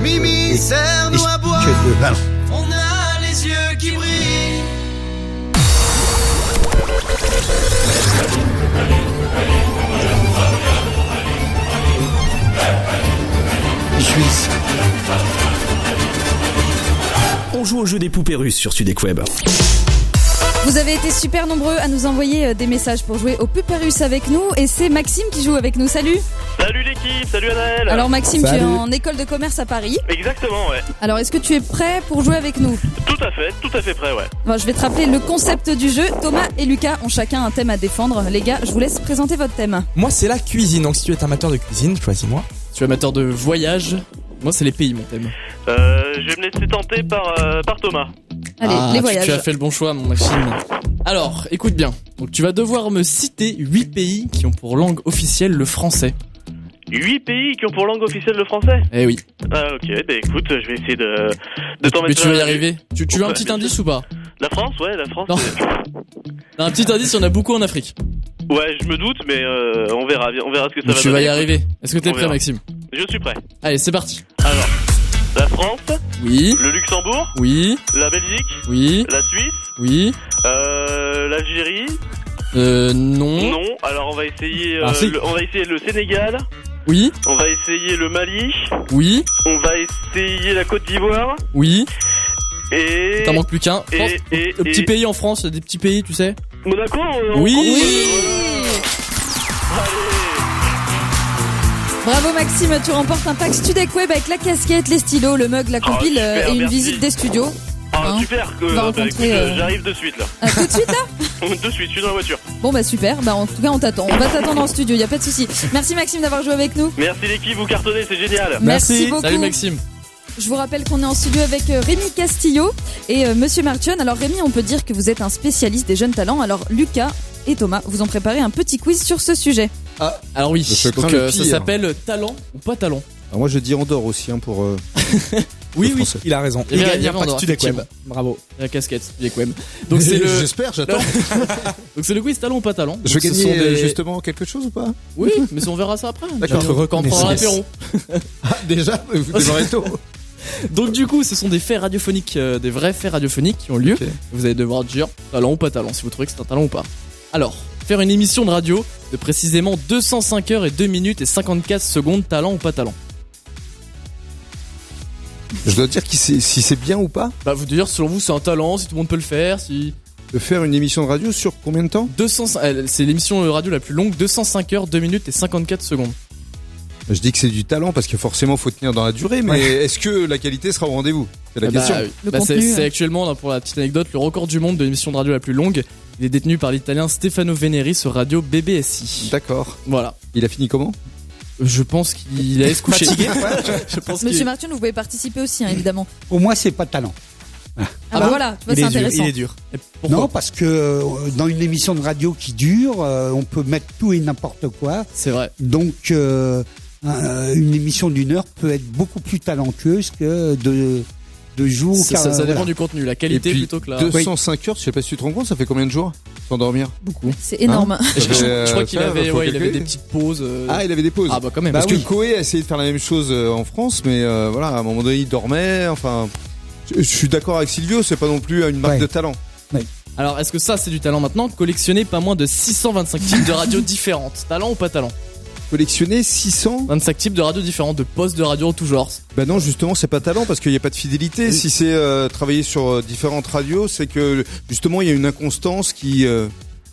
Mimi, serre-nous à boire, on a les yeux qui brillent. Suisse. On joue au jeu des poupées russes sur Sudek Web. Vous avez été super nombreux à nous envoyer euh, des messages pour jouer au Puperus avec nous et c'est Maxime qui joue avec nous. Salut Salut l'équipe, salut Anaël. Alors Maxime, tu es en école de commerce à Paris. Exactement, ouais. Alors est-ce que tu es prêt pour jouer avec nous? Tout à fait, tout à fait prêt, ouais. Bon, Je vais te rappeler le concept du jeu. Thomas et Lucas ont chacun un thème à défendre. Les gars, je vous laisse présenter votre thème. Moi, c'est la cuisine. Donc, si tu es amateur de cuisine, choisis-moi. Tu es amateur de voyage Moi, c'est les pays, mon thème. Euh, je vais me laisser tenter par, euh, par Thomas. Allez, Ah, les tu- voyages. Tu as fait le bon choix, mon Maxime. Alors, écoute bien. Donc, tu vas devoir me citer 8 pays qui ont pour langue officielle le français. 8 pays qui ont pour langue officielle le français Eh oui. Ah ok, bah écoute, je vais essayer de, de t'en Mais mettre tu vas y arriver. Tu, tu veux un petit indice ou pas? La France, ouais, la France. Non. Un petit indice, en a beaucoup en Afrique. Ouais, je me doute, mais euh, on verra, on verra ce que ça Mais va tu vas y arriver. Est-ce que t'es On prêt, verra. Maxime? Je suis prêt. Allez, c'est parti. Alors, la France, Oui. le Luxembourg, Oui. la Belgique, Oui. la Suisse, Oui. euh, l'Algérie. Euh, non. Non. Alors on va essayer, euh, Ah, si. le, on va essayer le Sénégal. Oui. On va essayer le Mali. Oui. On va essayer la Côte d'Ivoire. Oui. Et. T'en manque plus qu'un. Et, petit et- pays en France, des petits pays, tu sais Monaco Oui. compte, Oui. euh, Bravo Maxime, tu remportes un pack Studek Web avec la casquette, les stylos, le mug, la compile super, euh, et une merci. visite des studios. Ah, Hein super. Bah, rencontrer, euh, J'arrive de suite là. Ah, tout de suite là de suite, je suis dans la voiture. Bon bah super, bah en tout cas on t'attend. On va t'attendre en studio, y a pas de souci. Merci Maxime d'avoir joué avec nous. Merci l'équipe, vous cartonnez, c'est génial. Merci beaucoup. Salut Maxime. Je vous rappelle qu'on est en studio avec euh, Rémi Castillo et euh, Monsieur Martion. Alors Rémi, on peut dire que vous êtes un spécialiste des jeunes talents. Alors Lucas et Thomas vous ont préparé un petit quiz sur ce sujet. Ah, Alors oui, donc euh, ça s'appelle talent ou pas talent? Alors moi je dis Andorre aussi hein, pour. euh, Oui, oui, il a raison. Il y Il il y Web. effectivement. Bravo. La casquette, Studek Web. Donc c'est le. J'espère, j'attends. Donc c'est le quiz talent ou pas talent. Je vais gagner sont des- justement quelque chose ou pas Oui, mais on verra ça après. D'accord. Quand on prendra l'apéro. Ah, déjà, vous démarrez tôt. Donc du coup, ce sont des faits radiophoniques, euh, des vrais faits radiophoniques qui ont lieu. Vous allez devoir dire talent ou pas talent, si vous trouvez que c'est un talent ou pas. Alors, faire une émission de radio de précisément 205 heures et 2 minutes et 54 secondes, talent ou pas talent? Je dois dire si c'est bien ou pas Bah vous dire selon vous c'est un talent, si tout le monde peut le faire, si... de faire une émission de radio sur combien de temps 200, c'est l'émission euh, radio la plus longue, 205 heures, 2 minutes et 54 secondes. Je dis que c'est du talent parce que forcément faut tenir dans la durée, mais est-ce que la qualité sera au rendez-vous? C'est la Ah bah, question. oui. Bah, c'est c'est actuellement, là, pour la petite anecdote, le record du monde de l'émission de radio la plus longue. Il est détenu par l'italien Stefano Veneri sur radio BBSI. D'accord. Voilà. Il a fini comment? Je pense qu'il allait se coucher. Fatigué Je pense Monsieur Martion, vous pouvez participer aussi hein, évidemment. Pour moi, c'est pas talent. Ah, bah voilà, tu vois, c'est intéressant. dur. non, parce que euh, dans une émission de radio qui dure, euh, on peut mettre tout et n'importe quoi. C'est vrai. Donc, euh, un- une émission d'une heure peut être beaucoup plus talentueuse que de, de jours. Ça, ça- ça voilà. dépend du contenu, la qualité puis, plutôt que la. 205 heures, je sais pas si tu te rends compte, ça fait combien de jours? Sans dormir Beaucoup. C'est énorme. Hein Je, je- je crois qu'il avait, faut ouais, il avait calculer. des petites pauses. euh, Ah, il avait des pauses. Ah bah quand même. Parce Bah que oui. Koé a essayé de faire la même chose euh, en France, mais euh, voilà, à un moment donné, il dormait. Enfin, je, je suis d'accord avec Silvio, c'est pas non plus une marque Ouais. de talent. Alors, est-ce que ça c'est du talent maintenant? Collectionner pas moins de 625 types de radios différentes. Talent ou pas talent? Collectionner 600 25 types de radios différentes, de postes de radio en tout genre. Bah non, justement, c'est pas talent parce qu'il n'y a pas de fidélité. Si c'est euh, travailler sur euh, différentes radios, c'est que justement il y a une inconstance qui, euh,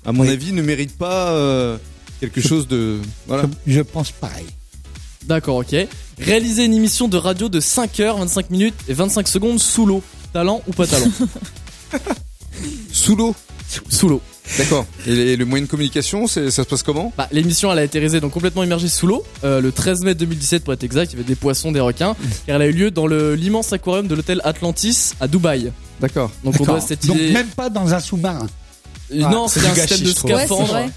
à mon Oui. avis, ne mérite pas euh, quelque chose de. Voilà. Je, je pense pareil. D'accord, ok. Réaliser une émission de radio de 5 heures, 25 minutes et 25 secondes sous l'eau. Talent ou pas talent? Sous l'eau Sous l'eau. D'accord. Et le moyen de communication, c'est- ça se passe comment? Bah, l'émission elle a été réalisée donc complètement immergée sous l'eau euh, le 13 mai 2017 pour être exact. Il y avait des poissons, des requins. car elle a eu lieu dans le- l'immense aquarium de l'hôtel Atlantis à Dubaï. D'accord. Donc on doit cette Donc idée. même pas dans un sous-marin. Euh, non, c'est un gâchis, système de trouve. Ouais, c'est scaphandre. vrai.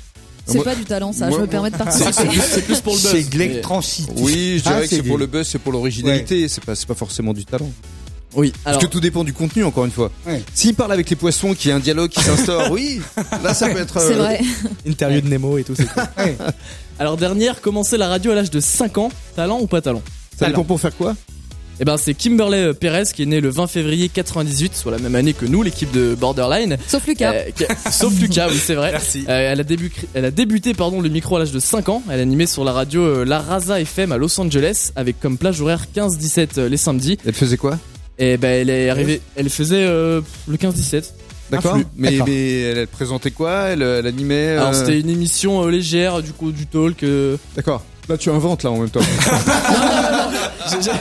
C'est Moi- pas du talent, ça. moi- je me permets de participer. c'est plus, c'est plus pour le buzz. C'est de l'électrancité. Oui, je Ah, dirais que c'est du- pour le buzz, c'est pour l'originalité, c'est pas, c'est pas forcément du talent. Oui, Parce alors. que tout dépend du contenu, encore une fois. Ouais. S'il parle avec les poissons, qu'il y a un dialogue qui s'instaure, oui, là ça peut être. C'est euh, vrai. Interview de Nemo et tout, c'est cool. Ouais. Alors dernière, commencer la radio à l'âge de 5 ans, talent ou pas talent Ça dépend pour faire quoi Eh ben c'est Kimberley euh, Perez qui est né le 20 février 98, soit la même année que nous, l'équipe de Borderline. Sauf Lucas. Euh, a- sauf Lucas, oui c'est vrai. Merci. Euh, elle, a débu- elle a débuté pardon, le micro à l'âge de 5 ans. Elle animait sur la radio euh, La Raza FM à Los Angeles avec comme plage horaire 15-17 euh, les samedis. Elle faisait quoi Et ben elle est arrivée, elle faisait euh, le 15-17. D'accord. Mais, D'accord. mais elle, présentait quoi? Elle, elle animait. Alors euh, c'était une émission euh, légère, du coup du talk. euh, D'accord. Là tu inventes là en même temps.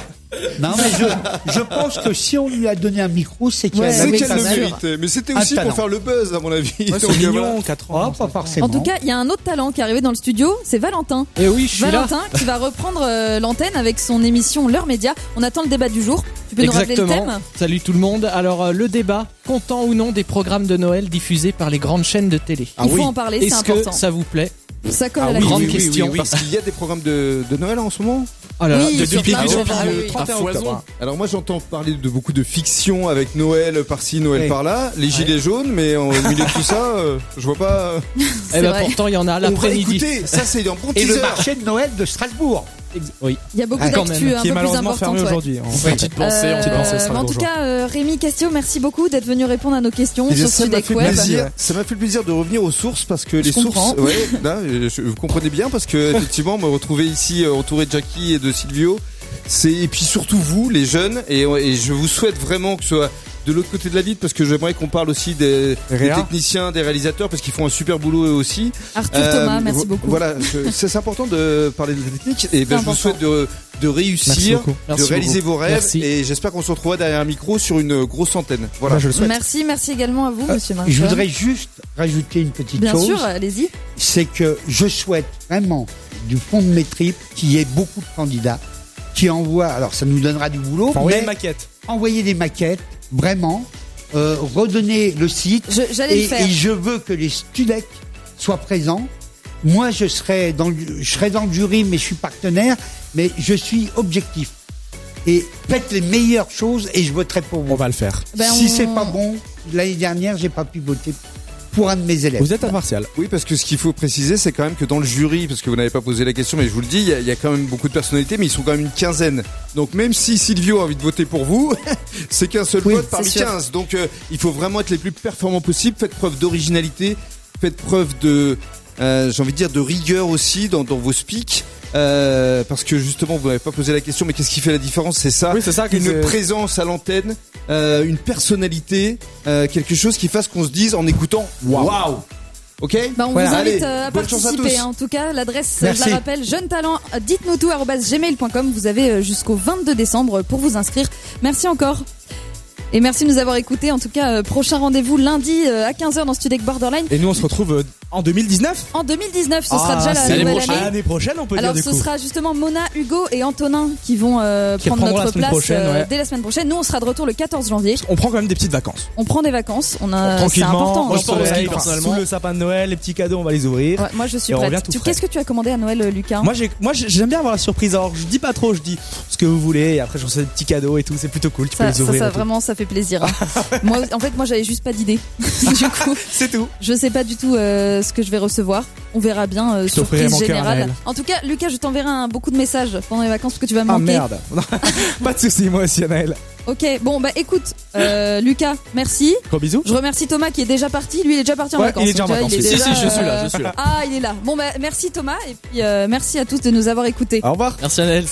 Non, mais je, je pense que si on lui a donné un micro, c'est qu'il Ouais, avait qu'elle quand le même- méritait. Mais c'était aussi pour faire le buzz à mon avis. Ouais, c'est mignon, 4 ans. Oh, pas forcément. En tout cas, il y a un autre talent qui est arrivé dans le studio, c'est Valentin. Et oui, je suis là. Valentin qui va reprendre euh, l'antenne avec son émission L'heure média. On attend le débat du jour. Tu peux nous rappeler le Exactement. thème Salut tout le monde. Alors euh, le débat, content ou non des programmes de Noël diffusés par les grandes chaînes de télé. Il faut en parler, c'est Est-ce que important. ça vous plaît Ça colle Ah à la oui, grande oui, question. oui, oui, Parce qu'il y a des programmes de, de Noël en ce moment. Ah là là, Oui, depuis, depuis chaînes, le oui, oui. 31 À foison. octobre. Alors moi j'entends parler de beaucoup de fiction avec Noël par-ci, Noël Oui. par-là, les gilets jaunes, mais au milieu de tout ça, euh, je vois pas. Eh ben vrai. pourtant il y en a l'après-midi. écouter, ça c'est un bon Et le marché de Noël de Strasbourg. Oui. Il y a beaucoup Ah, d'actu un Qui est peu plus malheureusement importantes. fermé ouais. aujourd'hui. en fait. Petite pensée, Euh, petite pensée. en tout jour. cas, euh, Rémi Castio, merci beaucoup d'être venu répondre à nos questions Eh bien, sur ça m'a Studec fait Web. plaisir. Ça m'a fait plaisir de revenir aux sources parce que les comprends. sources, ouais, là, je- vous comprenez bien parce que effectivement, me retrouver ici euh, entouré de Jackie et de Silvio, c'est et puis surtout vous, les jeunes, et, et je vous souhaite vraiment que ce soit de l'autre côté de la vitre parce que j'aimerais qu'on parle aussi des, des techniciens, des réalisateurs parce qu'ils font un super boulot eux aussi. Arthur Euh, Thomas, merci beaucoup. Voilà, je- c'est important de parler de la technique et ben, je vous souhaite de, réussir, de Merci réaliser vos rêves Merci. et j'espère qu'on se retrouvera derrière un micro sur une grosse antenne. Voilà. Je le souhaite. Merci, merci également à vous, monsieur Je Marchand. voudrais juste rajouter une petite Bien chose. sûr, allez-y. c'est que je souhaite vraiment du fond de mes tripes qu'il y ait beaucoup de candidats qui envoient. Alors ça nous donnera du boulot, envoyer mais une maquette. envoyer des maquettes, vraiment, euh, redonner le site. Je- J'allais et, le faire. et je veux que les Studec soient présents. Moi, je serai dans le, je serai dans le jury, mais je suis partenaire, mais je suis objectif. Et faites les meilleures choses et je voterai pour vous. On va le faire. Ben, si on- c'est pas bon, l'année dernière, j'ai pas pu voter pour un de mes élèves. Vous êtes impartial. Oui, parce que ce qu'il faut préciser, c'est quand même que dans le jury, parce que vous n'avez pas posé la question, mais je vous le dis, il y, a- il y a quand même beaucoup de personnalités, mais ils sont quand même une quinzaine. Donc même si Silvio a envie de voter pour vous, c'est qu'un seul Oui, vote parmi c'est sûr. 15. Donc euh, il faut vraiment être les plus performants possibles. Faites preuve d'originalité, faites preuve de, euh, j'ai envie de dire, de rigueur aussi dans, dans vos speaks. Euh, parce que justement, vous n'avez pas posé la question, mais qu'est-ce qui fait la différence? C'est ça. Oui, c'est ça. que une présence à l'antenne, euh, une personnalité, euh, quelque chose qui fasse qu'on se dise en écoutant waouh. Ok? Bah, on Voilà, vous invite allez, euh, à participer. hein. En tout cas, l'adresse, je la rappelle, jeune talent, dites-nous tout, gmail.com. Vous avez jusqu'au 22 décembre pour vous inscrire. Merci encore. Et merci de nous avoir écoutés. En tout cas, euh, prochain rendez-vous lundi euh, à 15h dans Studec Borderline. Et nous, on se retrouve euh, en 2019. En 2019, ce sera Ah, déjà la c'est nouvelle prochaine. année. L'année prochaine, on peut Alors dire ce du coup. sera justement Mona, Hugo et Antonin qui vont euh, Qui prendre notre place euh, ouais. dès la semaine prochaine. Nous, on sera de retour le 14 janvier. On prend quand même des petites vacances. On prend des vacances. On a, c'est Tranquillement, important. hein. je soleil, aussi, personnellement. sous le sapin de Noël, les petits cadeaux, on va les ouvrir. Ouais, moi, je suis prête. Qu'est-ce que tu as commandé à Noël, Lucas Moi, j'ai, moi, j'ai- j'aime bien avoir la surprise. Alors, je dis pas trop, je dis ce que vous voulez. Et après, je reçois des petits cadeaux et tout. C'est plutôt cool. Tu peux les ouvrir. vraiment, ça fait plaisir. hein. moi, en fait, moi, j'avais juste pas d'idée. du coup, C'est tout. je sais pas du tout euh, ce que je vais recevoir. On verra bien. euh, surprise générale. Anaël. En tout cas, Lucas, je t'enverrai un- beaucoup de messages pendant les vacances parce que tu vas me Ah manquer. merde. pas de soucis, moi aussi, Anaël. Ok, bon, bah écoute, euh, Lucas, merci. Gros bisous. Je remercie Thomas qui est déjà parti. Lui, il est déjà parti en Ouais, vacances. il est déjà en vacances. Si, déjà, si, je suis là, euh, je suis là. Ah, il est là. Bon, bah merci Thomas et puis euh, merci à tous de nous avoir écoutés. Au revoir. Merci salut.